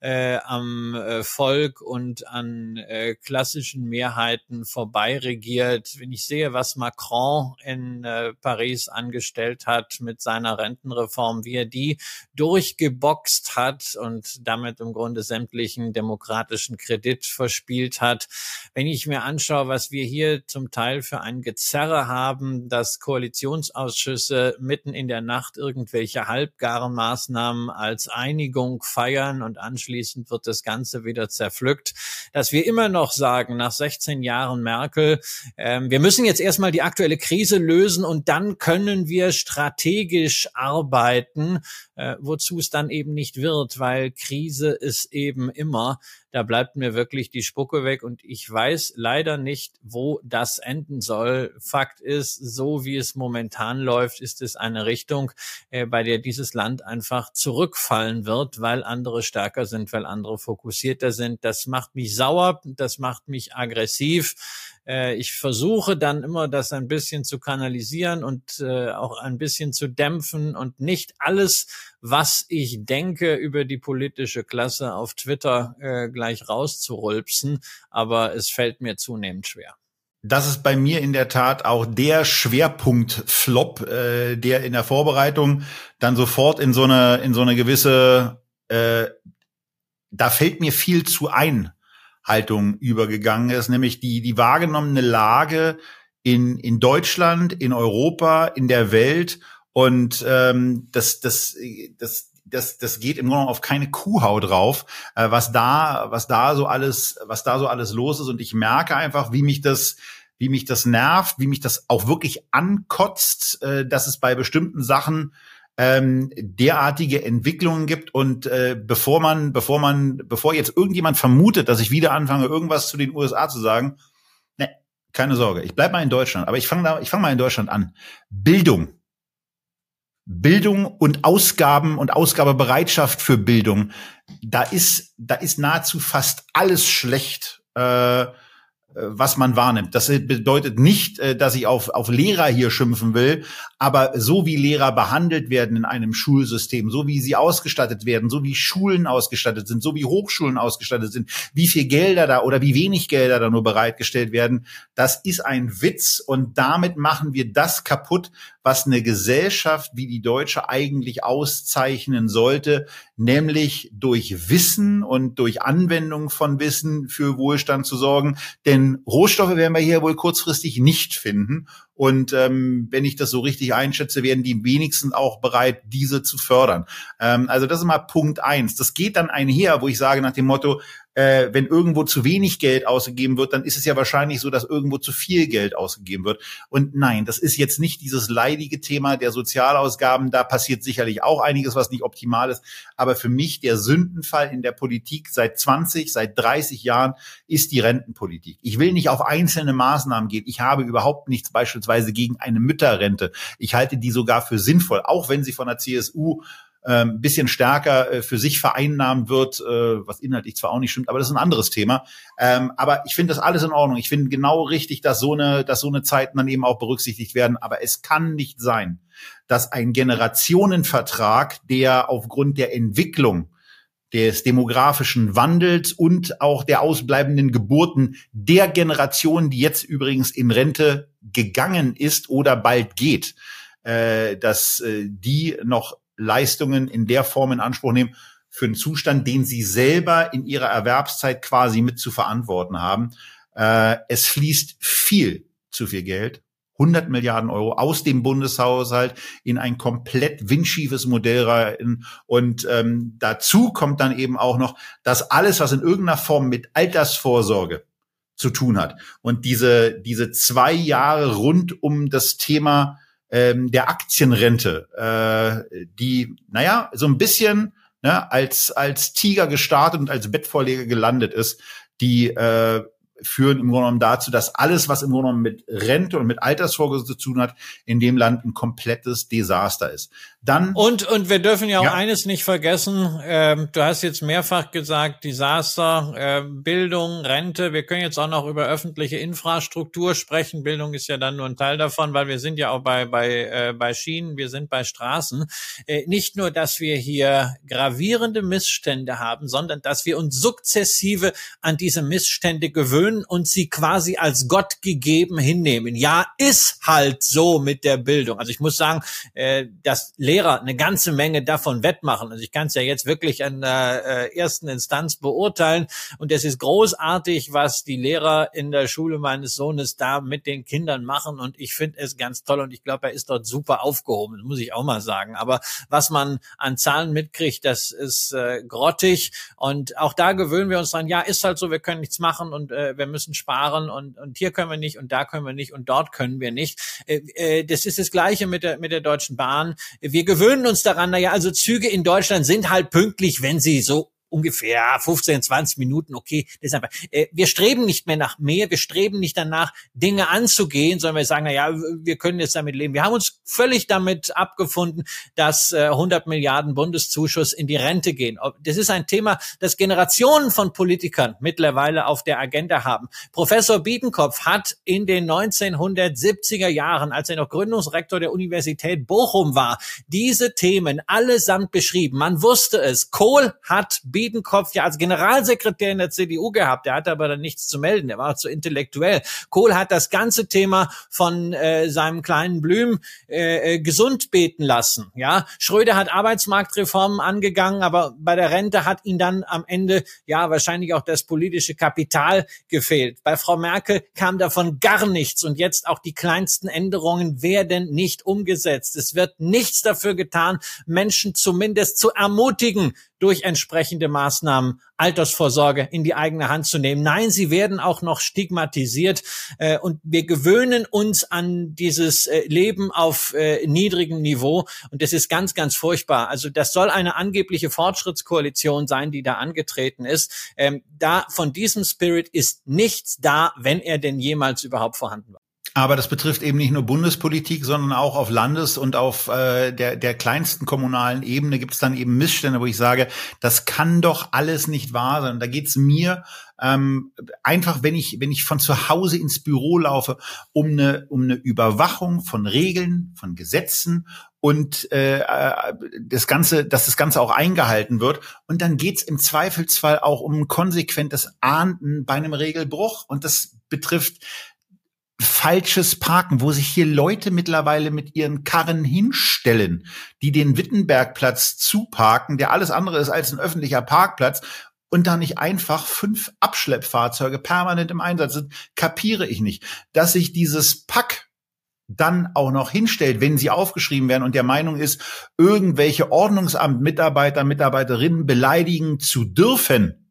äh, am äh, Volk und an äh, klassischen Mehrheiten vorbei regiert. Wenn ich sehe, was Macron in äh, Paris angestellt hat mit seiner Rentenreform, wie er die durchgeboxt hat und damit im Grunde sämtlichen demokratischen Kredit verspielt hat. Wenn ich mir anschaue, was wir hier zum Teil für ein Gezerre haben, dass Koalitionsausschüsse mitten in der Nacht irgendwelche halbgaren Maßnahmen als Einigung feiern und anschließend anschließend wird das Ganze wieder zerpflückt, dass wir immer noch sagen, nach 16 Jahren Merkel, äh, wir müssen jetzt erstmal die aktuelle Krise lösen und dann können wir strategisch arbeiten, äh, wozu es dann eben nicht wird, weil Krise ist eben immer da bleibt mir wirklich die Spucke weg und ich weiß leider nicht, wo das enden soll. Fakt ist, so wie es momentan läuft, ist es eine Richtung, äh, bei der dieses Land einfach zurückfallen wird, weil andere stärker sind, weil andere fokussierter sind. Das macht mich sauer, das macht mich aggressiv. Äh, ich versuche dann immer, das ein bisschen zu kanalisieren und äh, auch ein bisschen zu dämpfen und nicht alles, was ich denke über die politische Klasse auf Twitter äh, gleich rauszurülpsen. Aber es fällt mir zunehmend schwer. Das ist bei mir in der Tat auch der Schwerpunkt-Flop, äh, der in der Vorbereitung dann sofort in so eine in so eine gewisse äh, da fällt mir viel zu ein Haltung übergegangen ist, nämlich die, die wahrgenommene Lage in, in Deutschland, in Europa, in der Welt. Und ähm, das, das, das, das, das geht im Grunde auf keine Kuhhaut drauf, äh, was da, was da so alles, was da so alles los ist. Und ich merke einfach, wie mich das, wie mich das nervt, wie mich das auch wirklich ankotzt, äh, dass es bei bestimmten Sachen ähm, derartige Entwicklungen gibt und äh, bevor man, bevor man, bevor jetzt irgendjemand vermutet, dass ich wieder anfange, irgendwas zu den USA zu sagen, ne, keine Sorge, ich bleib mal in Deutschland, aber ich fange ich fange mal in Deutschland an. Bildung. Bildung und Ausgaben und Ausgabebereitschaft für Bildung, da ist, da ist nahezu fast alles schlecht. Äh, was man wahrnimmt. Das bedeutet nicht, äh, dass ich auf, auf Lehrer hier schimpfen will, aber so wie Lehrer behandelt werden in einem Schulsystem, so wie sie ausgestattet werden, so wie Schulen ausgestattet sind, so wie Hochschulen ausgestattet sind, wie viel Gelder da oder wie wenig Gelder da nur bereitgestellt werden, das ist ein Witz und damit machen wir das kaputt, was eine Gesellschaft wie die deutsche eigentlich auszeichnen sollte, nämlich durch Wissen und durch Anwendung von Wissen für Wohlstand zu sorgen. Denn Rohstoffe werden wir hier wohl kurzfristig nicht finden. Und ähm, wenn ich das so richtig einschätze, werden die wenigsten auch bereit, diese zu fördern. Ähm, also das ist mal Punkt eins. Das geht dann einher, wo ich sage nach dem Motto, äh, wenn irgendwo zu wenig Geld ausgegeben wird, dann ist es ja wahrscheinlich so, dass irgendwo zu viel Geld ausgegeben wird. Und nein, das ist jetzt nicht dieses leidige Thema der Sozialausgaben. Da passiert sicherlich auch einiges, was nicht optimal ist. Aber für mich der Sündenfall in der Politik seit 20, seit 30 Jahren ist die Rentenpolitik. Ich will nicht auf einzelne Maßnahmen gehen. Ich habe überhaupt nichts beispielsweise gegen eine Mütterrente. Ich halte die sogar für sinnvoll, auch wenn sie von der CSU ähm, bisschen stärker äh, für sich vereinnahmt wird, äh, was inhaltlich zwar auch nicht stimmt, aber das ist ein anderes Thema. Ähm, aber ich finde das alles in Ordnung. Ich finde genau richtig, dass so eine, dass so eine Zeiten dann eben auch berücksichtigt werden. Aber es kann nicht sein, dass ein Generationenvertrag, der aufgrund der Entwicklung des demografischen Wandels und auch der ausbleibenden Geburten der Generation, die jetzt übrigens in Rente gegangen ist oder bald geht, äh, dass die noch Leistungen in der Form in Anspruch nehmen für einen Zustand, den sie selber in ihrer Erwerbszeit quasi mit zu verantworten haben. Äh, es fließt viel zu viel Geld 100 Milliarden Euro aus dem Bundeshaushalt in ein komplett windschiefes Modell rein. Und ähm, dazu kommt dann eben auch noch, dass alles, was in irgendeiner Form mit Altersvorsorge zu tun hat und diese, diese zwei Jahre rund um das Thema ähm, der Aktienrente, äh, die, naja, so ein bisschen ne, als, als Tiger gestartet und als Bettvorleger gelandet ist, die äh, führen im Grunde genommen dazu, dass alles, was im Grunde genommen mit Rente und mit Altersvorsorge zu tun hat, in dem Land ein komplettes Desaster ist. Dann und und wir dürfen ja auch ja. eines nicht vergessen. Ähm, du hast jetzt mehrfach gesagt, Desaster, äh, Bildung, Rente. Wir können jetzt auch noch über öffentliche Infrastruktur sprechen. Bildung ist ja dann nur ein Teil davon, weil wir sind ja auch bei bei äh, bei Schienen, wir sind bei Straßen. Äh, nicht nur, dass wir hier gravierende Missstände haben, sondern dass wir uns sukzessive an diese Missstände gewöhnen und sie quasi als Gott gegeben hinnehmen. Ja, ist halt so mit der Bildung. Also ich muss sagen, äh, das Lehrer eine ganze Menge davon wettmachen. Also ich kann es ja jetzt wirklich an der äh, ersten Instanz beurteilen. Und es ist großartig, was die Lehrer in der Schule meines Sohnes da mit den Kindern machen. Und ich finde es ganz toll. Und ich glaube, er ist dort super aufgehoben. Das muss ich auch mal sagen. Aber was man an Zahlen mitkriegt, das ist äh, grottig. Und auch da gewöhnen wir uns dran, ja, ist halt so, wir können nichts machen und äh, wir müssen sparen und, und hier können wir nicht und da können wir nicht und dort können wir nicht. Äh, äh, das ist das Gleiche mit der, mit der Deutschen Bahn. Wir gewöhnen uns daran, naja, also Züge in Deutschland sind halt pünktlich, wenn sie so ungefähr 15, 20 Minuten, okay, deshalb, äh, wir streben nicht mehr nach mehr, wir streben nicht danach, Dinge anzugehen, sondern wir sagen, na ja, wir können jetzt damit leben. Wir haben uns völlig damit abgefunden, dass äh, 100 Milliarden Bundeszuschuss in die Rente gehen. Das ist ein Thema, das Generationen von Politikern mittlerweile auf der Agenda haben. Professor Biedenkopf hat in den 1970er Jahren, als er noch Gründungsrektor der Universität Bochum war, diese Themen allesamt beschrieben. Man wusste es. Kohl hat Biedenkopf ja als Generalsekretär in der CDU gehabt. Der hatte aber dann nichts zu melden. Der war zu intellektuell. Kohl hat das ganze Thema von äh, seinem kleinen Blüm äh, äh, gesund beten lassen. Ja, Schröder hat Arbeitsmarktreformen angegangen, aber bei der Rente hat ihn dann am Ende ja wahrscheinlich auch das politische Kapital gefehlt. Bei Frau Merkel kam davon gar nichts und jetzt auch die kleinsten Änderungen werden nicht umgesetzt. Es wird nichts dafür getan, Menschen zumindest zu ermutigen, durch entsprechende Maßnahmen Altersvorsorge in die eigene Hand zu nehmen. Nein, sie werden auch noch stigmatisiert äh, und wir gewöhnen uns an dieses äh, Leben auf äh, niedrigem Niveau und das ist ganz, ganz furchtbar. Also das soll eine angebliche Fortschrittskoalition sein, die da angetreten ist. Ähm, da von diesem Spirit ist nichts da, wenn er denn jemals überhaupt vorhanden war. Aber das betrifft eben nicht nur Bundespolitik, sondern auch auf Landes- und auf äh, der, der kleinsten kommunalen Ebene gibt es dann eben Missstände, wo ich sage, das kann doch alles nicht wahr sein. Da geht's mir ähm, einfach, wenn ich, wenn ich von zu Hause ins Büro laufe, um eine, um eine Überwachung von Regeln, von Gesetzen und äh, äh das Ganze, dass das Ganze auch eingehalten wird. Und dann geht's im Zweifelsfall auch um ein konsequentes Ahnden bei einem Regelbruch. Und das betrifft falsches Parken, wo sich hier Leute mittlerweile mit ihren Karren hinstellen, die den Wittenbergplatz zuparken, der alles andere ist als ein öffentlicher Parkplatz und da nicht einfach fünf Abschleppfahrzeuge permanent im Einsatz sind, kapiere ich nicht. Dass sich dieses Pack dann auch noch hinstellt, wenn sie aufgeschrieben werden und der Meinung ist, irgendwelche Ordnungsamt-Mitarbeiter, Mitarbeiterinnen beleidigen zu dürfen,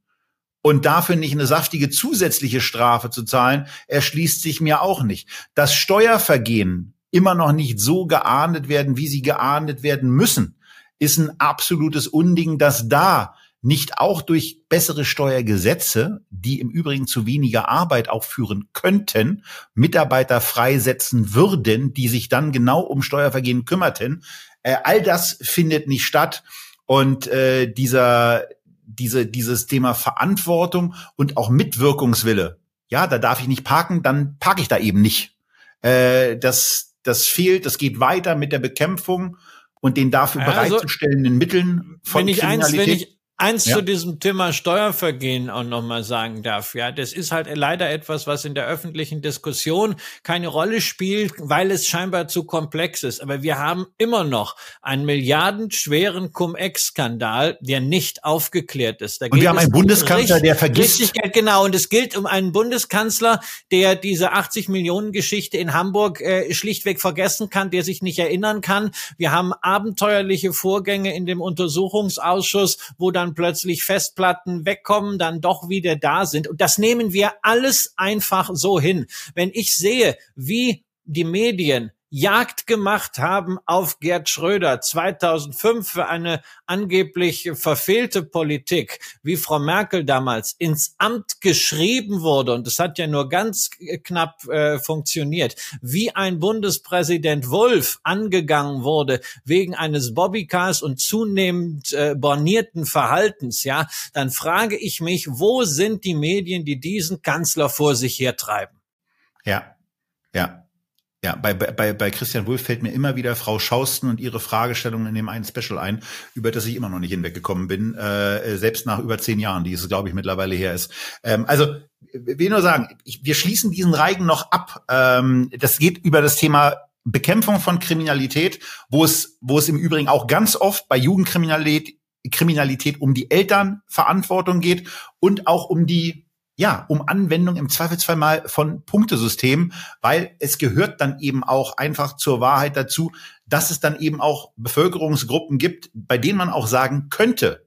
und dafür nicht eine saftige zusätzliche Strafe zu zahlen, erschließt sich mir auch nicht. Dass Steuervergehen immer noch nicht so geahndet werden, wie sie geahndet werden müssen, ist ein absolutes Unding, dass da nicht auch durch bessere Steuergesetze, die im Übrigen zu weniger Arbeit auch führen könnten, Mitarbeiter freisetzen würden, die sich dann genau um Steuervergehen kümmerten, Äh, all das findet nicht statt. Und äh, dieser, diese, dieses Thema Verantwortung und auch Mitwirkungswille, ja, da darf ich nicht parken, dann parke ich da eben nicht. Äh, das, das fehlt, das geht weiter mit der Bekämpfung und den dafür also, bereitzustellenden Mitteln von wenn ich Kriminalität. Eins, wenn ich eins ja. zu diesem Thema Steuervergehen auch nochmal sagen darf. Ja, das ist halt leider etwas, was in der öffentlichen Diskussion keine Rolle spielt, weil es scheinbar zu komplex ist. Aber wir haben immer noch einen milliardenschweren Cum-Ex-Skandal, der nicht aufgeklärt ist. Da und wir haben einen Bundeskanzler, der vergisst. Richtig, genau. Und es gilt um einen Bundeskanzler, der diese 80 Millionen Geschichte in Hamburg äh, schlichtweg vergessen kann, der sich nicht erinnern kann. Wir haben abenteuerliche Vorgänge in dem Untersuchungsausschuss, wo dann dann plötzlich Festplatten wegkommen, dann doch wieder da sind. Und das nehmen wir alles einfach so hin. Wenn ich sehe, wie die Medien Jagd gemacht haben auf Gerd Schröder 2005 für eine angeblich verfehlte Politik, wie Frau Merkel damals ins Amt geschrieben wurde, und das hat ja nur ganz knapp äh, funktioniert, wie ein Bundespräsident Wolf angegangen wurde wegen eines Bobbycars und zunehmend äh, bornierten Verhaltens, ja, dann frage ich mich, wo sind die Medien, die diesen Kanzler vor sich hertreiben? Ja, ja, ja, bei, bei, bei Christian Wulff fällt mir immer wieder Frau Schausten und ihre Fragestellungen in dem einen Special ein, über das ich immer noch nicht hinweggekommen bin, äh, selbst nach über zehn Jahren, die es, glaube ich, mittlerweile her ist. Ähm, also, will nur sagen, ich, wir schließen diesen Reigen noch ab. Ähm, das geht über das Thema Bekämpfung von Kriminalität, wo es, wo es im Übrigen auch ganz oft bei Jugendkriminalität Kriminalität um die Elternverantwortung geht und auch um die ja, um Anwendung im Zweifelsfall mal von Punktesystemen, weil es gehört dann eben auch einfach zur Wahrheit dazu, dass es dann eben auch Bevölkerungsgruppen gibt, bei denen man auch sagen könnte,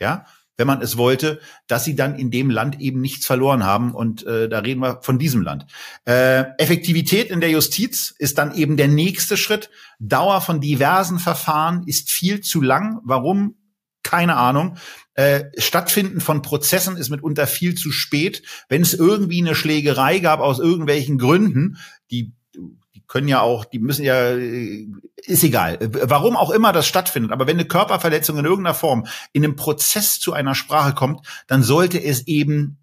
ja, wenn man es wollte, dass sie dann in dem Land eben nichts verloren haben. Und äh, da reden wir von diesem Land. Äh, Effektivität in der Justiz ist dann eben der nächste Schritt. Dauer von diversen Verfahren ist viel zu lang. Warum? Keine Ahnung. Äh, Stattfinden von Prozessen ist mitunter viel zu spät. Wenn es irgendwie eine Schlägerei gab aus irgendwelchen Gründen, die die können ja auch, die müssen ja, äh, ist egal, warum auch immer das stattfindet. Aber wenn eine Körperverletzung in irgendeiner Form in einem Prozess zu einer Sprache kommt, dann sollte es eben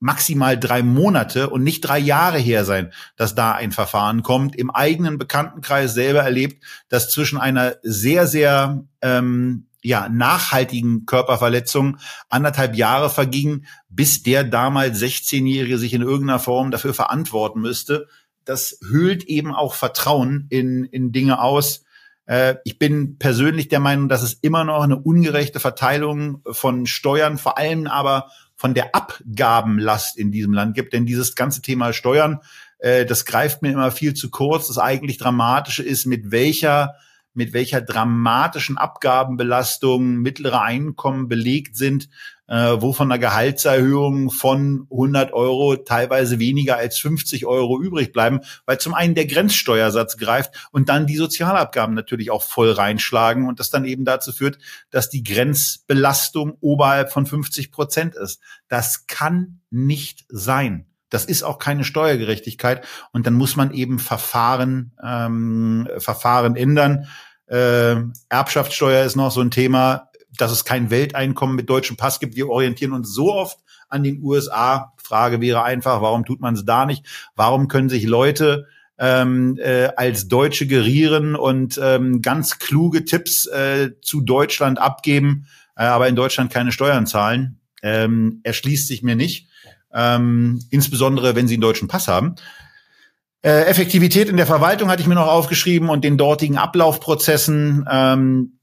maximal drei Monate und nicht drei Jahre her sein, dass da ein Verfahren kommt. Im eigenen Bekanntenkreis selber erlebt, dass zwischen einer sehr, sehr ähm, ja, nachhaltigen Körperverletzung anderthalb Jahre vergingen, bis der damals 16-Jährige sich in irgendeiner Form dafür verantworten müsste. Das höhlt eben auch Vertrauen in, in Dinge aus. Äh, ich bin persönlich der Meinung, dass es immer noch eine ungerechte Verteilung von Steuern, vor allem aber von der Abgabenlast in diesem Land gibt. Denn dieses ganze Thema Steuern, äh, das greift mir immer viel zu kurz. Das eigentlich Dramatische ist, mit welcher mit welcher dramatischen Abgabenbelastung mittlere Einkommen belegt sind, äh, wo von einer Gehaltserhöhung von 100 Euro teilweise weniger als 50 Euro übrig bleiben, weil zum einen der Grenzsteuersatz greift und dann die Sozialabgaben natürlich auch voll reinschlagen und das dann eben dazu führt, dass die Grenzbelastung oberhalb von 50 Prozent ist. Das kann nicht sein. Das ist auch keine Steuergerechtigkeit und dann muss man eben Verfahren ähm, Verfahren ändern. Äh, Erbschaftssteuer ist noch so ein Thema, dass es kein Welteinkommen mit deutschem Pass gibt. Wir orientieren uns so oft an den USA. Frage wäre einfach, warum tut man es da nicht? Warum können sich Leute ähm, äh, als Deutsche gerieren und ähm, ganz kluge Tipps äh, zu Deutschland abgeben, äh, aber in Deutschland keine Steuern zahlen? Ähm, erschließt sich mir nicht. Ähm, insbesondere, wenn sie einen deutschen Pass haben. Äh, Effektivität in der Verwaltung hatte ich mir noch aufgeschrieben und den dortigen Ablaufprozessen. Ähm,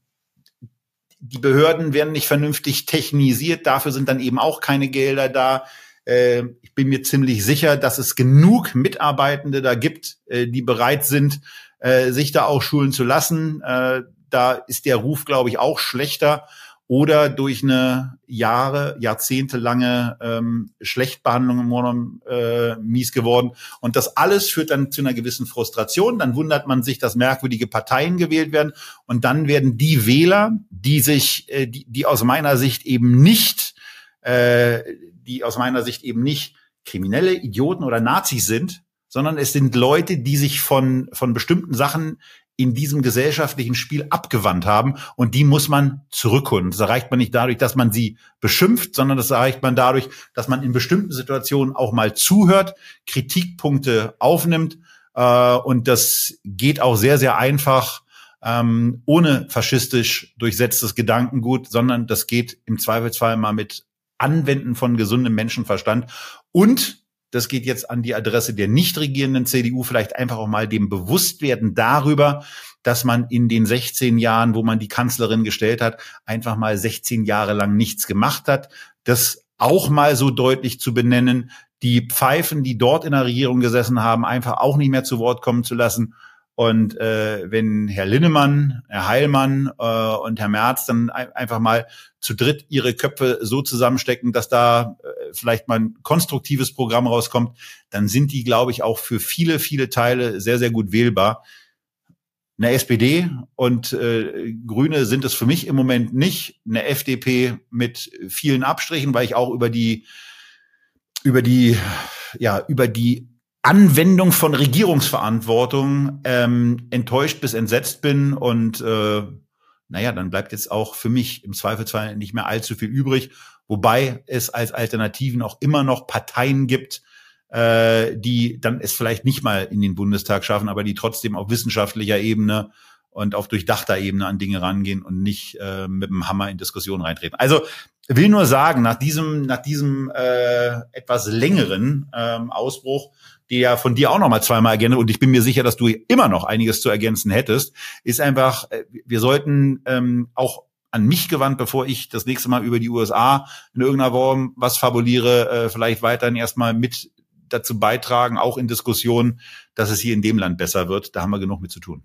die Behörden werden nicht vernünftig technisiert, dafür sind dann eben auch keine Gelder da. Äh, ich bin mir ziemlich sicher, dass es genug Mitarbeitende da gibt, äh, die bereit sind, äh, sich da auch schulen zu lassen. Äh, da ist der Ruf, glaube ich, auch schlechter oder durch eine Jahre, jahrzehntelange ähm, Schlechtbehandlung im Grunde äh, mies geworden. Und das alles führt dann zu einer gewissen Frustration. Dann wundert man sich, dass merkwürdige Parteien gewählt werden. Und dann werden die Wähler, die sich, äh, die, die aus meiner Sicht eben nicht, äh, die aus meiner Sicht eben nicht kriminelle Idioten oder Nazis sind, sondern es sind Leute, die sich von, von bestimmten Sachen in diesem gesellschaftlichen Spiel abgewandt haben und die muss man zurückholen. Das erreicht man nicht dadurch, dass man sie beschimpft, sondern das erreicht man dadurch, dass man in bestimmten Situationen auch mal zuhört, Kritikpunkte aufnimmt äh, und das geht auch sehr, sehr einfach ähm, ohne faschistisch durchsetztes Gedankengut, sondern das geht im Zweifelsfall mal mit Anwenden von gesundem Menschenverstand und das geht jetzt an die Adresse der nicht regierenden CDU, vielleicht einfach auch mal dem Bewusstwerden darüber, dass man in den 16 Jahren, wo man die Kanzlerin gestellt hat, einfach mal 16 Jahre lang nichts gemacht hat. Das auch mal so deutlich zu benennen, die Pfeifen, die dort in der Regierung gesessen haben, einfach auch nicht mehr zu Wort kommen zu lassen und äh, wenn Herr Linnemann, Herr Heilmann äh, und Herr Merz dann ein, einfach mal zu dritt ihre Köpfe so zusammenstecken, dass da äh, vielleicht mal ein konstruktives Programm rauskommt, dann sind die, glaube ich, auch für viele, viele Teile sehr, sehr gut wählbar. Eine SPD und äh, Grüne sind es für mich im Moment nicht. Eine FDP mit vielen Abstrichen, weil ich auch über die über die ja über die Anwendung von Regierungsverantwortung ähm, enttäuscht bis entsetzt bin und äh, naja, dann bleibt jetzt auch für mich im Zweifelsfall nicht mehr allzu viel übrig, wobei es als Alternativen auch immer noch Parteien gibt, äh, die dann es vielleicht nicht mal in den Bundestag schaffen, aber die trotzdem auf wissenschaftlicher Ebene und auf durchdachter Ebene an Dinge rangehen und nicht äh, mit dem Hammer in Diskussionen reintreten. Also will nur sagen, nach diesem, nach diesem äh, etwas längeren ähm, Ausbruch die ja von dir auch noch mal zweimal ergänzt und ich bin mir sicher, dass du immer noch einiges zu ergänzen hättest, ist einfach, äh, wir sollten ähm, auch an mich gewandt, bevor ich das nächste Mal über die USA in irgendeiner Form was fabuliere, äh, vielleicht weiterhin erstmal mit dazu beitragen, auch in Diskussionen, dass es hier in dem Land besser wird. Da haben wir genug mit zu tun.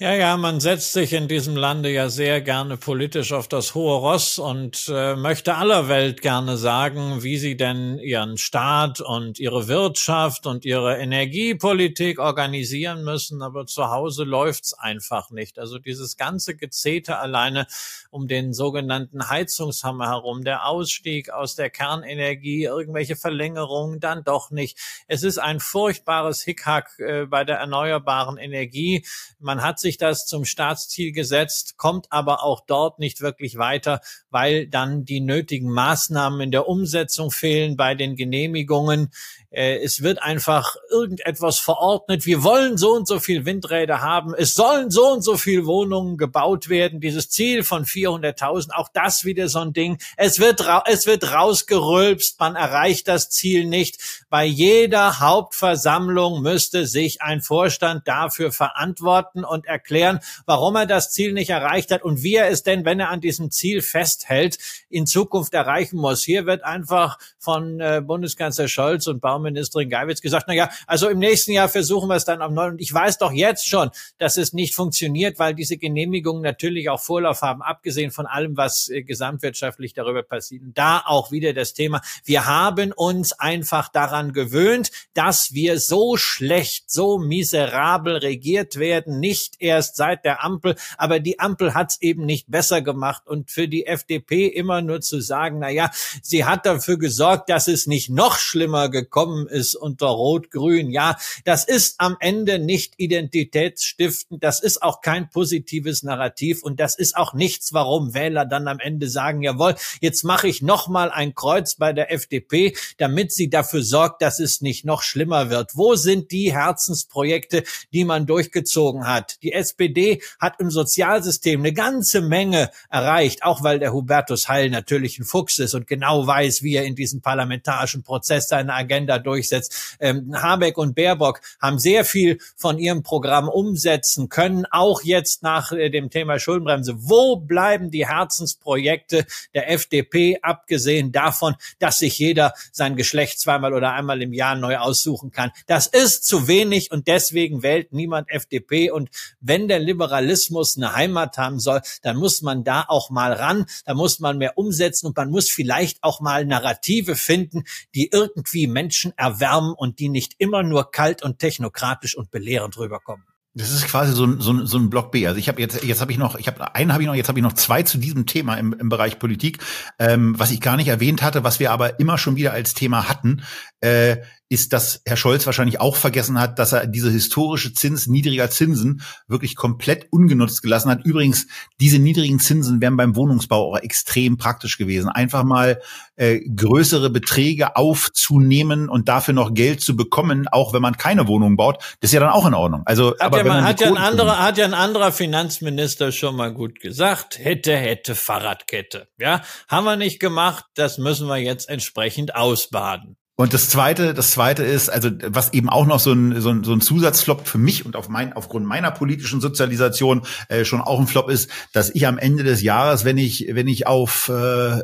Ja, ja, man setzt sich in diesem Lande ja sehr gerne politisch auf das hohe Ross und äh, möchte aller Welt gerne sagen, wie sie denn ihren Staat und ihre Wirtschaft und ihre Energiepolitik organisieren müssen, aber zu Hause läuft's einfach nicht. Also dieses ganze Gezete alleine um den sogenannten Heizungshammer herum, der Ausstieg aus der Kernenergie, irgendwelche Verlängerungen, dann doch nicht. Es ist ein furchtbares Hickhack äh, bei der erneuerbaren Energie. Man hat sich sich das zum Staatsziel gesetzt, kommt aber auch dort nicht wirklich weiter, weil dann die nötigen Maßnahmen in der Umsetzung fehlen bei den Genehmigungen. Äh, es wird einfach irgendetwas verordnet. Wir wollen so und so viel Windräder haben. Es sollen so und so viel Wohnungen gebaut werden. Dieses Ziel von 400.000, auch das wieder so ein Ding. Es wird, es wird rausgerülpst. Man erreicht das Ziel nicht. Bei jeder Hauptversammlung müsste sich ein Vorstand dafür verantworten und erklären, warum er das Ziel nicht erreicht hat und wie er es denn, wenn er an diesem Ziel festhält, in Zukunft erreichen muss. Hier wird einfach von äh, Bundeskanzler Scholz und Baum Bauministerin Geiwitz gesagt, na ja, also im nächsten Jahr versuchen wir es dann am neuen. Und ich weiß doch jetzt schon, dass es nicht funktioniert, weil diese Genehmigungen natürlich auch Vorlauf haben, abgesehen von allem, was äh, gesamtwirtschaftlich darüber passiert. Und da auch wieder das Thema. Wir haben uns einfach daran gewöhnt, dass wir so schlecht, so miserabel regiert werden, nicht erst seit der Ampel, aber die Ampel hat es eben nicht besser gemacht. Und für die FDP immer nur zu sagen, na ja, sie hat dafür gesorgt, dass es nicht noch schlimmer gekommen gekommen ist unter Rot-Grün. Ja, das ist am Ende nicht identitätsstiftend. Das ist auch kein positives Narrativ und das ist auch nichts, warum Wähler dann am Ende sagen, jawohl, jetzt mache ich noch mal ein Kreuz bei der FDP, damit sie dafür sorgt, dass es nicht noch schlimmer wird. Wo sind die Herzensprojekte, die man durchgezogen hat? Die SPD hat im Sozialsystem eine ganze Menge erreicht, auch weil der Hubertus Heil natürlich ein Fuchs ist und genau weiß, wie er in diesem parlamentarischen Prozess seine Agenda durchsetzt. Ähm, Habeck und Baerbock haben sehr viel von ihrem Programm umsetzen können, auch jetzt nach äh, dem Thema Schuldenbremse. Wo bleiben die Herzensprojekte der FDP, abgesehen davon, dass sich jeder sein Geschlecht zweimal oder einmal im Jahr neu aussuchen kann? Das ist zu wenig und deswegen wählt niemand FDP. Und wenn der Liberalismus eine Heimat haben soll, dann muss man da auch mal ran, da muss man mehr umsetzen und man muss vielleicht auch mal Narrative finden, die irgendwie Menschen Menschen erwärmen und die nicht immer nur kalt und technokratisch und belehrend rüberkommen. Das ist quasi so ein, so ein, so ein Block B. Also ich habe jetzt jetzt habe ich noch ich habe einen habe ich noch jetzt habe ich noch zwei zu diesem Thema im, im Bereich Politik, ähm, was ich gar nicht erwähnt hatte, was wir aber immer schon wieder als Thema hatten. Äh, ist, dass Herr Scholz wahrscheinlich auch vergessen hat, dass er diese historische Zins niedriger Zinsen wirklich komplett ungenutzt gelassen hat. Übrigens, diese niedrigen Zinsen wären beim Wohnungsbau auch extrem praktisch gewesen. Einfach mal äh, größere Beträge aufzunehmen und dafür noch Geld zu bekommen, auch wenn man keine Wohnung baut, das ist ja dann auch in Ordnung. Also, hat aber ja, man hat ja ein anderer, hat ja ein anderer Finanzminister schon mal gut gesagt, hätte, hätte Fahrradkette. Ja, haben wir nicht gemacht, das müssen wir jetzt entsprechend ausbaden. Und das zweite, das zweite ist, also was eben auch noch so ein, so ein, so ein Zusatzflop für mich und auf mein, aufgrund meiner politischen Sozialisation äh, schon auch ein Flop ist, dass ich am Ende des Jahres, wenn ich, wenn ich auf äh,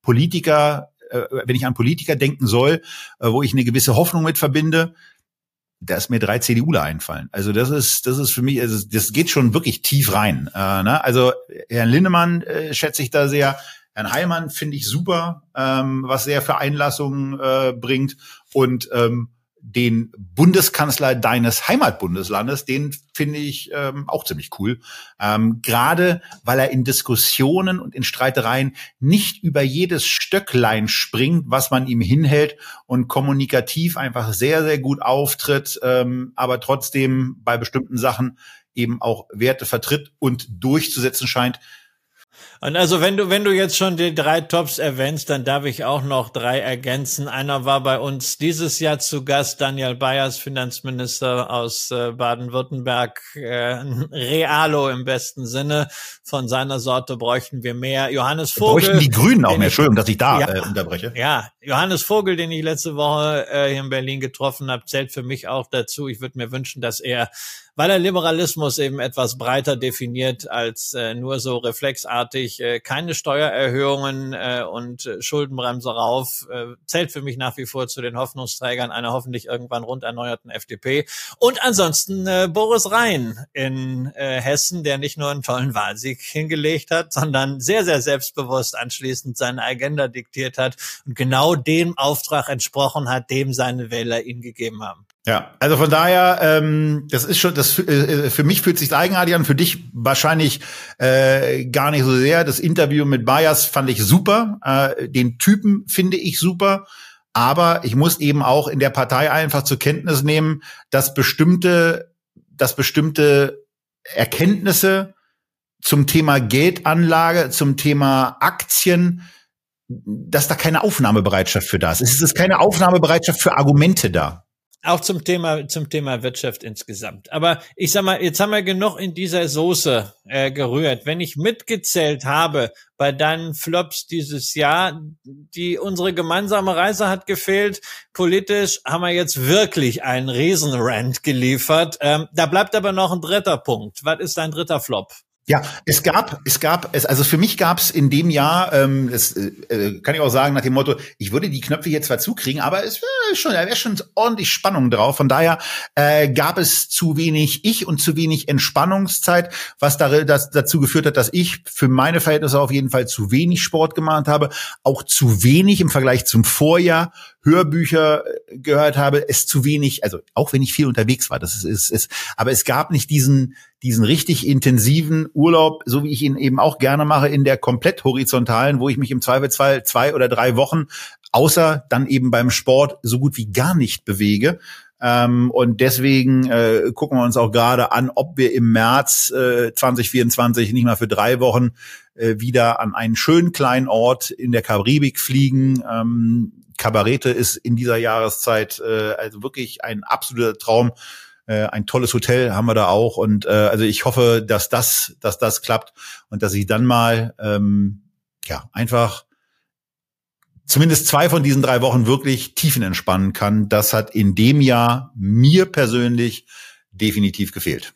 Politiker, äh, wenn ich an Politiker denken soll, äh, wo ich eine gewisse Hoffnung mit verbinde, da ist mir drei CDUler einfallen. Also das ist, das ist für mich, also das geht schon wirklich tief rein. Äh, ne? Also Herrn Linnemann äh, schätze ich da sehr. Herrn Heilmann finde ich super, ähm, was er für Einlassungen äh, bringt. Und ähm, den Bundeskanzler deines Heimatbundeslandes, den finde ich ähm, auch ziemlich cool. Ähm, Gerade weil er in Diskussionen und in Streitereien nicht über jedes Stöcklein springt, was man ihm hinhält und kommunikativ einfach sehr, sehr gut auftritt, ähm, aber trotzdem bei bestimmten Sachen eben auch Werte vertritt und durchzusetzen scheint, und also wenn du, wenn du jetzt schon die drei Tops erwähnst, dann darf ich auch noch drei ergänzen. Einer war bei uns dieses Jahr zu Gast, Daniel Bayers, Finanzminister aus äh, Baden-Württemberg, äh, Realo im besten Sinne. Von seiner Sorte bräuchten wir mehr. Johannes Vogel. Bräuchten die Grünen auch mehr. Entschuldigung, dass ich da ja, äh, unterbreche. Ja, Johannes Vogel, den ich letzte Woche äh, hier in Berlin getroffen habe, zählt für mich auch dazu. Ich würde mir wünschen, dass er weil er Liberalismus eben etwas breiter definiert als äh, nur so reflexartig, äh, keine Steuererhöhungen äh, und Schuldenbremse rauf, äh, zählt für mich nach wie vor zu den Hoffnungsträgern einer hoffentlich irgendwann rund erneuerten FDP. Und ansonsten äh, Boris Rhein in äh, Hessen, der nicht nur einen tollen Wahlsieg hingelegt hat, sondern sehr, sehr selbstbewusst anschließend seine Agenda diktiert hat und genau dem Auftrag entsprochen hat, dem seine Wähler ihn gegeben haben. Ja, also von daher, ähm, das ist schon, das äh, für mich fühlt sich eigenartig an, für dich wahrscheinlich äh, gar nicht so sehr. Das Interview mit Bayers fand ich super, äh, den Typen finde ich super, aber ich muss eben auch in der Partei einfach zur Kenntnis nehmen, dass bestimmte, dass bestimmte Erkenntnisse zum Thema Geldanlage, zum Thema Aktien, dass da keine Aufnahmebereitschaft für da ist. Es ist keine Aufnahmebereitschaft für Argumente da. Auch zum Thema, zum Thema Wirtschaft insgesamt. Aber ich sag mal, jetzt haben wir genug in dieser Soße äh, gerührt. Wenn ich mitgezählt habe bei deinen Flops dieses Jahr, die unsere gemeinsame Reise hat gefehlt. Politisch haben wir jetzt wirklich einen Riesenrand geliefert. Ähm, da bleibt aber noch ein dritter Punkt. Was ist dein dritter Flop? Ja, es gab, es gab, es, also für mich gab es in dem Jahr, ähm, das äh, äh, kann ich auch sagen nach dem Motto, ich würde die Knöpfe hier zwar zukriegen, aber es wäre schon, da wäre schon ordentlich Spannung drauf. Von daher äh, gab es zu wenig Ich und zu wenig Entspannungszeit, was da, das, dazu geführt hat, dass ich für meine Verhältnisse auf jeden Fall zu wenig Sport gemacht habe, auch zu wenig im Vergleich zum Vorjahr Hörbücher äh, gehört habe, es zu wenig, also auch wenn ich viel unterwegs war, das ist, ist, ist aber es gab nicht diesen, diesen richtig intensiven Urlaub, so wie ich ihn eben auch gerne mache, in der komplett horizontalen, wo ich mich im Zweifelsfall zwei oder drei Wochen, außer dann eben beim Sport, so gut wie gar nicht bewege. Ähm, und deswegen äh, gucken wir uns auch gerade an, ob wir im März äh, 2024 nicht mal für drei Wochen äh, wieder an einen schönen kleinen Ort in der Karibik fliegen. Ähm, Kabarete ist in dieser Jahreszeit äh, also wirklich ein absoluter Traum. Äh, ein tolles Hotel haben wir da auch und äh, also ich hoffe, dass das, dass das klappt und dass ich dann mal ähm, ja einfach zumindest zwei von diesen drei Wochen wirklich tiefen entspannen kann. Das hat in dem Jahr mir persönlich definitiv gefehlt.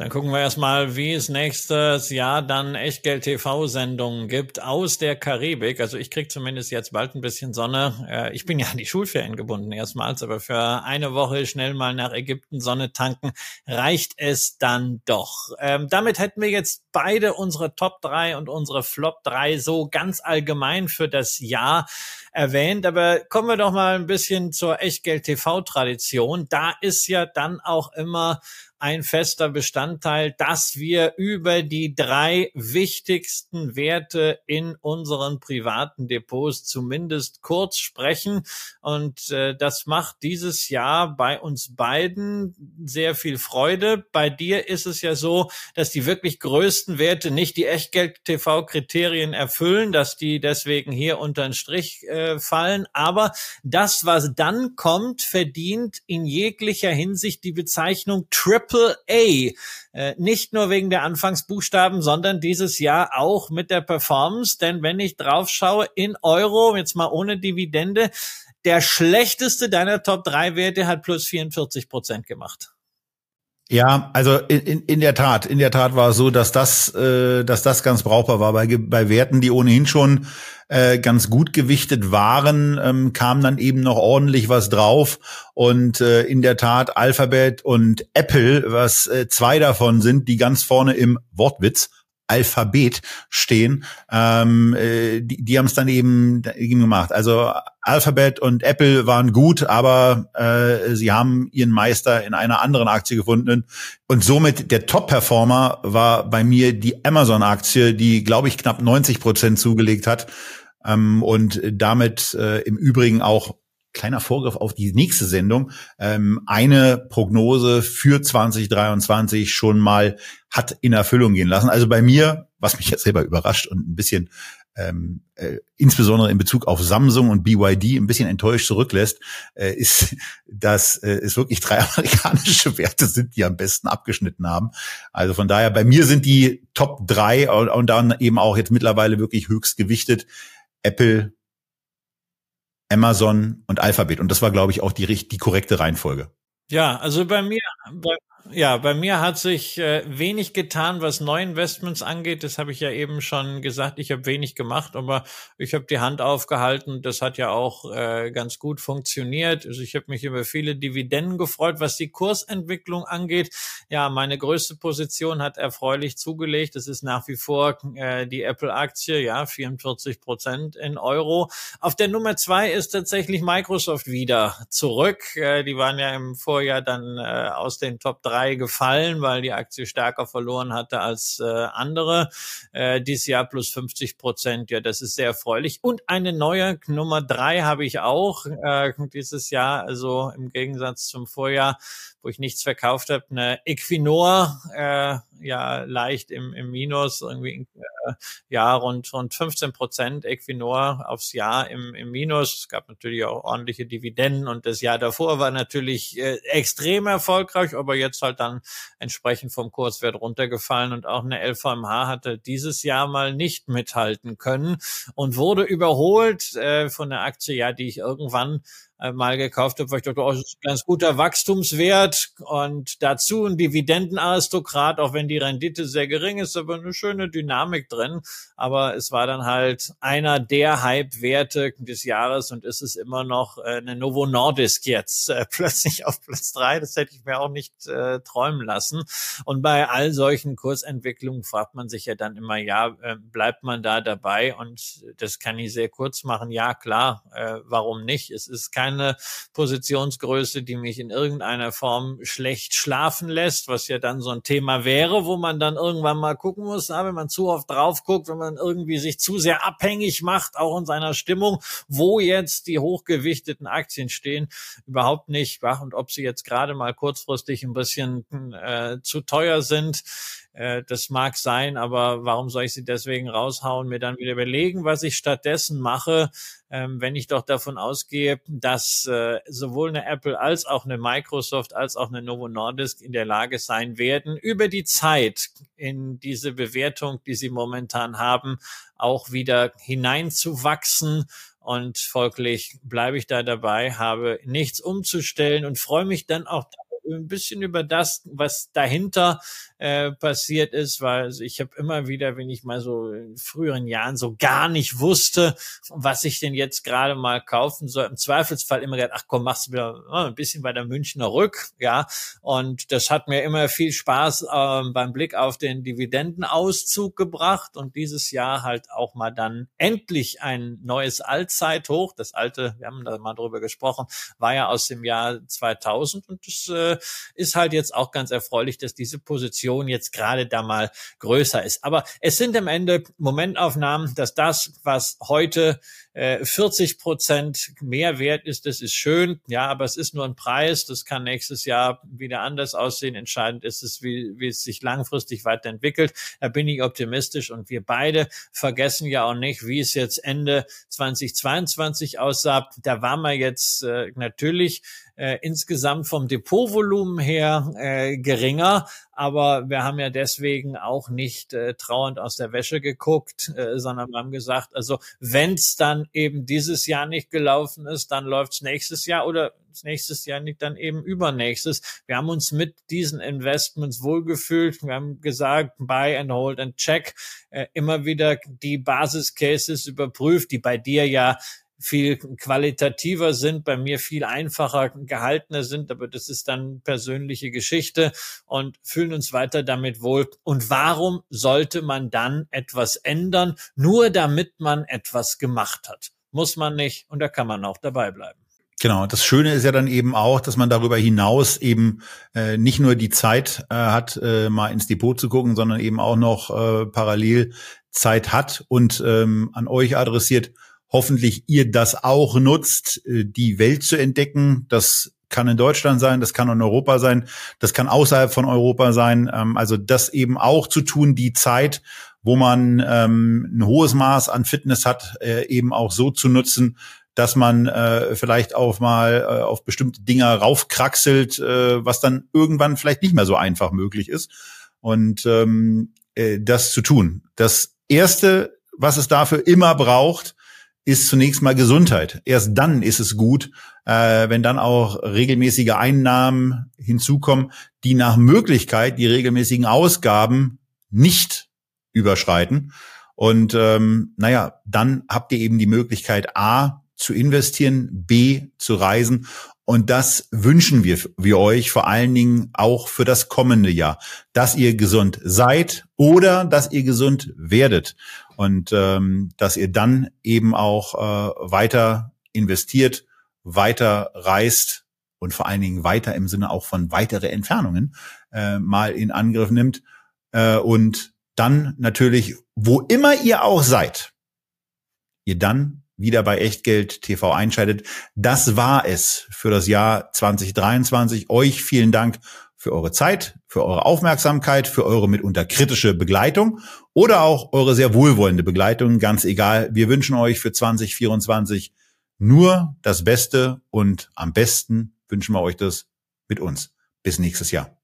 Dann gucken wir erstmal, wie es nächstes Jahr dann Echtgeld-TV-Sendungen gibt aus der Karibik. Also ich krieg zumindest jetzt bald ein bisschen Sonne. Ich bin ja an die Schulferien gebunden erstmals, aber für eine Woche schnell mal nach Ägypten Sonne tanken reicht es dann doch. Ähm, damit hätten wir jetzt beide unsere Top 3 und unsere Flop 3 so ganz allgemein für das Jahr erwähnt. Aber kommen wir doch mal ein bisschen zur Echtgeld-TV-Tradition. Da ist ja dann auch immer ein fester Bestandteil, dass wir über die drei wichtigsten Werte in unseren privaten Depots zumindest kurz sprechen. Und äh, das macht dieses Jahr bei uns beiden sehr viel Freude. Bei dir ist es ja so, dass die wirklich größten Werte nicht die Echtgeld-TV-Kriterien erfüllen, dass die deswegen hier unter den Strich äh, fallen. Aber das, was dann kommt, verdient in jeglicher Hinsicht die Bezeichnung Triple Triple A. Äh, nicht nur wegen der Anfangsbuchstaben, sondern dieses Jahr auch mit der Performance. Denn wenn ich drauf schaue in Euro, jetzt mal ohne Dividende, der schlechteste deiner Top 3 Werte hat plus 44 Prozent gemacht. Ja, also in, in, in der Tat, in der Tat war es so, dass das, äh, dass das ganz brauchbar war. Bei, bei Werten, die ohnehin schon äh, ganz gut gewichtet waren, ähm, kam dann eben noch ordentlich was drauf. Und äh, in der Tat Alphabet und Apple, was äh, zwei davon sind, die ganz vorne im Wortwitz Alphabet stehen, ähm, äh, die, die haben es dann eben, eben gemacht. Also Alphabet und Apple waren gut, aber äh, sie haben ihren Meister in einer anderen Aktie gefunden. Und somit der Top-Performer war bei mir die Amazon-Aktie, die, glaube ich, knapp 90 Prozent zugelegt hat. Ähm, und damit äh, im Übrigen auch kleiner Vorgriff auf die nächste Sendung, ähm, eine Prognose für 2023 schon mal hat in Erfüllung gehen lassen. Also bei mir, was mich jetzt selber überrascht und ein bisschen ähm, äh, insbesondere in Bezug auf Samsung und BYD ein bisschen enttäuscht zurücklässt, äh, ist, dass äh, es wirklich drei amerikanische Werte sind, die am besten abgeschnitten haben. Also von daher, bei mir sind die Top drei und, und dann eben auch jetzt mittlerweile wirklich höchst gewichtet. Apple, Amazon und Alphabet. Und das war, glaube ich, auch die, die korrekte Reihenfolge. Ja, also bei mir, bei, ja, bei mir hat sich äh, wenig getan, was Neuinvestments angeht. Das habe ich ja eben schon gesagt. Ich habe wenig gemacht, aber ich habe die Hand aufgehalten. Das hat ja auch äh, ganz gut funktioniert. Also ich habe mich über viele Dividenden gefreut. Was die Kursentwicklung angeht, ja, meine größte Position hat erfreulich zugelegt. Das ist nach wie vor äh, die Apple-Aktie, ja, 44 Prozent in Euro. Auf der Nummer zwei ist tatsächlich Microsoft wieder zurück. Äh, die waren ja im Vorjahr dann äh, aus den Top 3 drei gefallen, weil die Aktie stärker verloren hatte als äh, andere. Äh, dieses Jahr plus 50 Prozent, ja, das ist sehr erfreulich. Und eine neue Nummer drei habe ich auch äh, dieses Jahr, also im Gegensatz zum Vorjahr, wo ich nichts verkauft habe, eine Equinor, äh, ja leicht im, im Minus, irgendwie äh, ja rund, rund 15 Prozent Equinor aufs Jahr im, im Minus. Es gab natürlich auch ordentliche Dividenden und das Jahr davor war natürlich äh, extrem erfolgreich, aber jetzt halt dann entsprechend vom Kurswert runtergefallen und auch eine LVMH hatte dieses Jahr mal nicht mithalten können und wurde überholt äh, von der Aktie, ja, die ich irgendwann mal gekauft habe, weil ich dachte, oh, das ist ein ganz guter Wachstumswert und dazu ein Dividendenaristokrat, auch wenn die Rendite sehr gering ist, aber eine schöne Dynamik drin. Aber es war dann halt einer der Hype-Werte des Jahres und ist es immer noch äh, eine Novo Nordisk jetzt äh, plötzlich auf Platz drei. Das hätte ich mir auch nicht äh, träumen lassen. Und bei all solchen Kursentwicklungen fragt man sich ja dann immer, ja, äh, bleibt man da dabei? Und das kann ich sehr kurz machen. Ja, klar, äh, warum nicht? Es ist kein keine Positionsgröße, die mich in irgendeiner Form schlecht schlafen lässt, was ja dann so ein Thema wäre, wo man dann irgendwann mal gucken muss, na, wenn man zu oft drauf guckt, wenn man irgendwie sich zu sehr abhängig macht, auch in seiner Stimmung, wo jetzt die hochgewichteten Aktien stehen, überhaupt nicht, und ob sie jetzt gerade mal kurzfristig ein bisschen äh, zu teuer sind, äh, das mag sein, aber warum soll ich sie deswegen raushauen, mir dann wieder überlegen, was ich stattdessen mache, ähm, wenn ich doch davon ausgehe, dass äh, sowohl eine Apple als auch eine Microsoft als auch eine Novo Nordisk in der Lage sein werden, über die Zeit in diese Bewertung, die sie momentan haben, auch wieder hineinzuwachsen. Und folglich bleibe ich da dabei, habe nichts umzustellen und freue mich dann auch ein bisschen über das, was dahinter äh, passiert ist, weil ich habe immer wieder, wenn ich mal so in früheren Jahren so gar nicht wusste, was ich denn jetzt gerade mal kaufen soll, im Zweifelsfall immer gedacht, ach komm, machst du wieder oh, ein bisschen bei der Münchner Rück, ja, und das hat mir immer viel Spaß äh, beim Blick auf den Dividendenauszug gebracht und dieses Jahr halt auch mal dann endlich ein neues Allzeithoch. Das alte, wir haben da mal drüber gesprochen, war ja aus dem Jahr 2000 und das äh, ist halt jetzt auch ganz erfreulich, dass diese Position jetzt gerade da mal größer ist. Aber es sind am Ende Momentaufnahmen, dass das, was heute äh, 40 Prozent mehr wert ist, das ist schön, ja, aber es ist nur ein Preis, das kann nächstes Jahr wieder anders aussehen. Entscheidend ist es, wie, wie es sich langfristig weiterentwickelt. Da bin ich optimistisch und wir beide vergessen ja auch nicht, wie es jetzt Ende 2022 aussah. Da waren wir jetzt äh, natürlich äh, insgesamt vom Depotvolumen her äh, geringer, aber wir haben ja deswegen auch nicht äh, trauernd aus der Wäsche geguckt, äh, sondern wir haben gesagt, also wenn es dann eben dieses Jahr nicht gelaufen ist, dann läuft es nächstes Jahr oder nächstes Jahr nicht, dann eben übernächstes. Wir haben uns mit diesen Investments wohlgefühlt. Wir haben gesagt, buy and hold and check. Äh, immer wieder die Basiscases überprüft, die bei dir ja viel qualitativer sind, bei mir viel einfacher gehaltener sind, aber das ist dann persönliche Geschichte und fühlen uns weiter damit wohl. Und warum sollte man dann etwas ändern, nur damit man etwas gemacht hat? Muss man nicht und da kann man auch dabei bleiben. Genau, das Schöne ist ja dann eben auch, dass man darüber hinaus eben äh, nicht nur die Zeit äh, hat, äh, mal ins Depot zu gucken, sondern eben auch noch äh, parallel Zeit hat und ähm, an euch adressiert, hoffentlich ihr das auch nutzt, äh, die Welt zu entdecken. Das kann in Deutschland sein, das kann in Europa sein, das kann außerhalb von Europa sein. Ähm, also das eben auch zu tun, die Zeit, wo man ähm, ein hohes Maß an Fitness hat, äh, eben auch so zu nutzen, dass man äh, vielleicht auch mal auf bestimmte Dinge raufkraxelt, was dann irgendwann vielleicht nicht mehr so einfach möglich ist. Und ähm, äh, das zu tun. Das Erste, was es dafür immer braucht, ist zunächst mal Gesundheit. Erst dann ist es gut, äh, wenn dann auch regelmäßige Einnahmen hinzukommen, die nach Möglichkeit die regelmäßigen Ausgaben nicht überschreiten. Und ähm, naja, dann habt ihr eben die Möglichkeit, A, zu investieren, B, zu reisen. Und das wünschen wir, wir euch vor allen Dingen auch für das kommende Jahr, dass ihr gesund seid oder dass ihr gesund werdet und ähm, dass ihr dann eben auch äh, weiter investiert, weiter reist und vor allen Dingen weiter im Sinne auch von weitere Entfernungen äh, mal in Angriff nimmt äh, und dann natürlich, wo immer ihr auch seid, ihr dann wieder bei Echtgeld TV einschaltet. Das war es für das Jahr 2023. Euch vielen Dank für eure Zeit, für eure Aufmerksamkeit, für eure mitunter kritische Begleitung oder auch eure sehr wohlwollende Begleitung, ganz egal. Wir wünschen euch für 2024 nur das Beste und am besten wünschen wir euch das mit uns. Bis nächstes Jahr.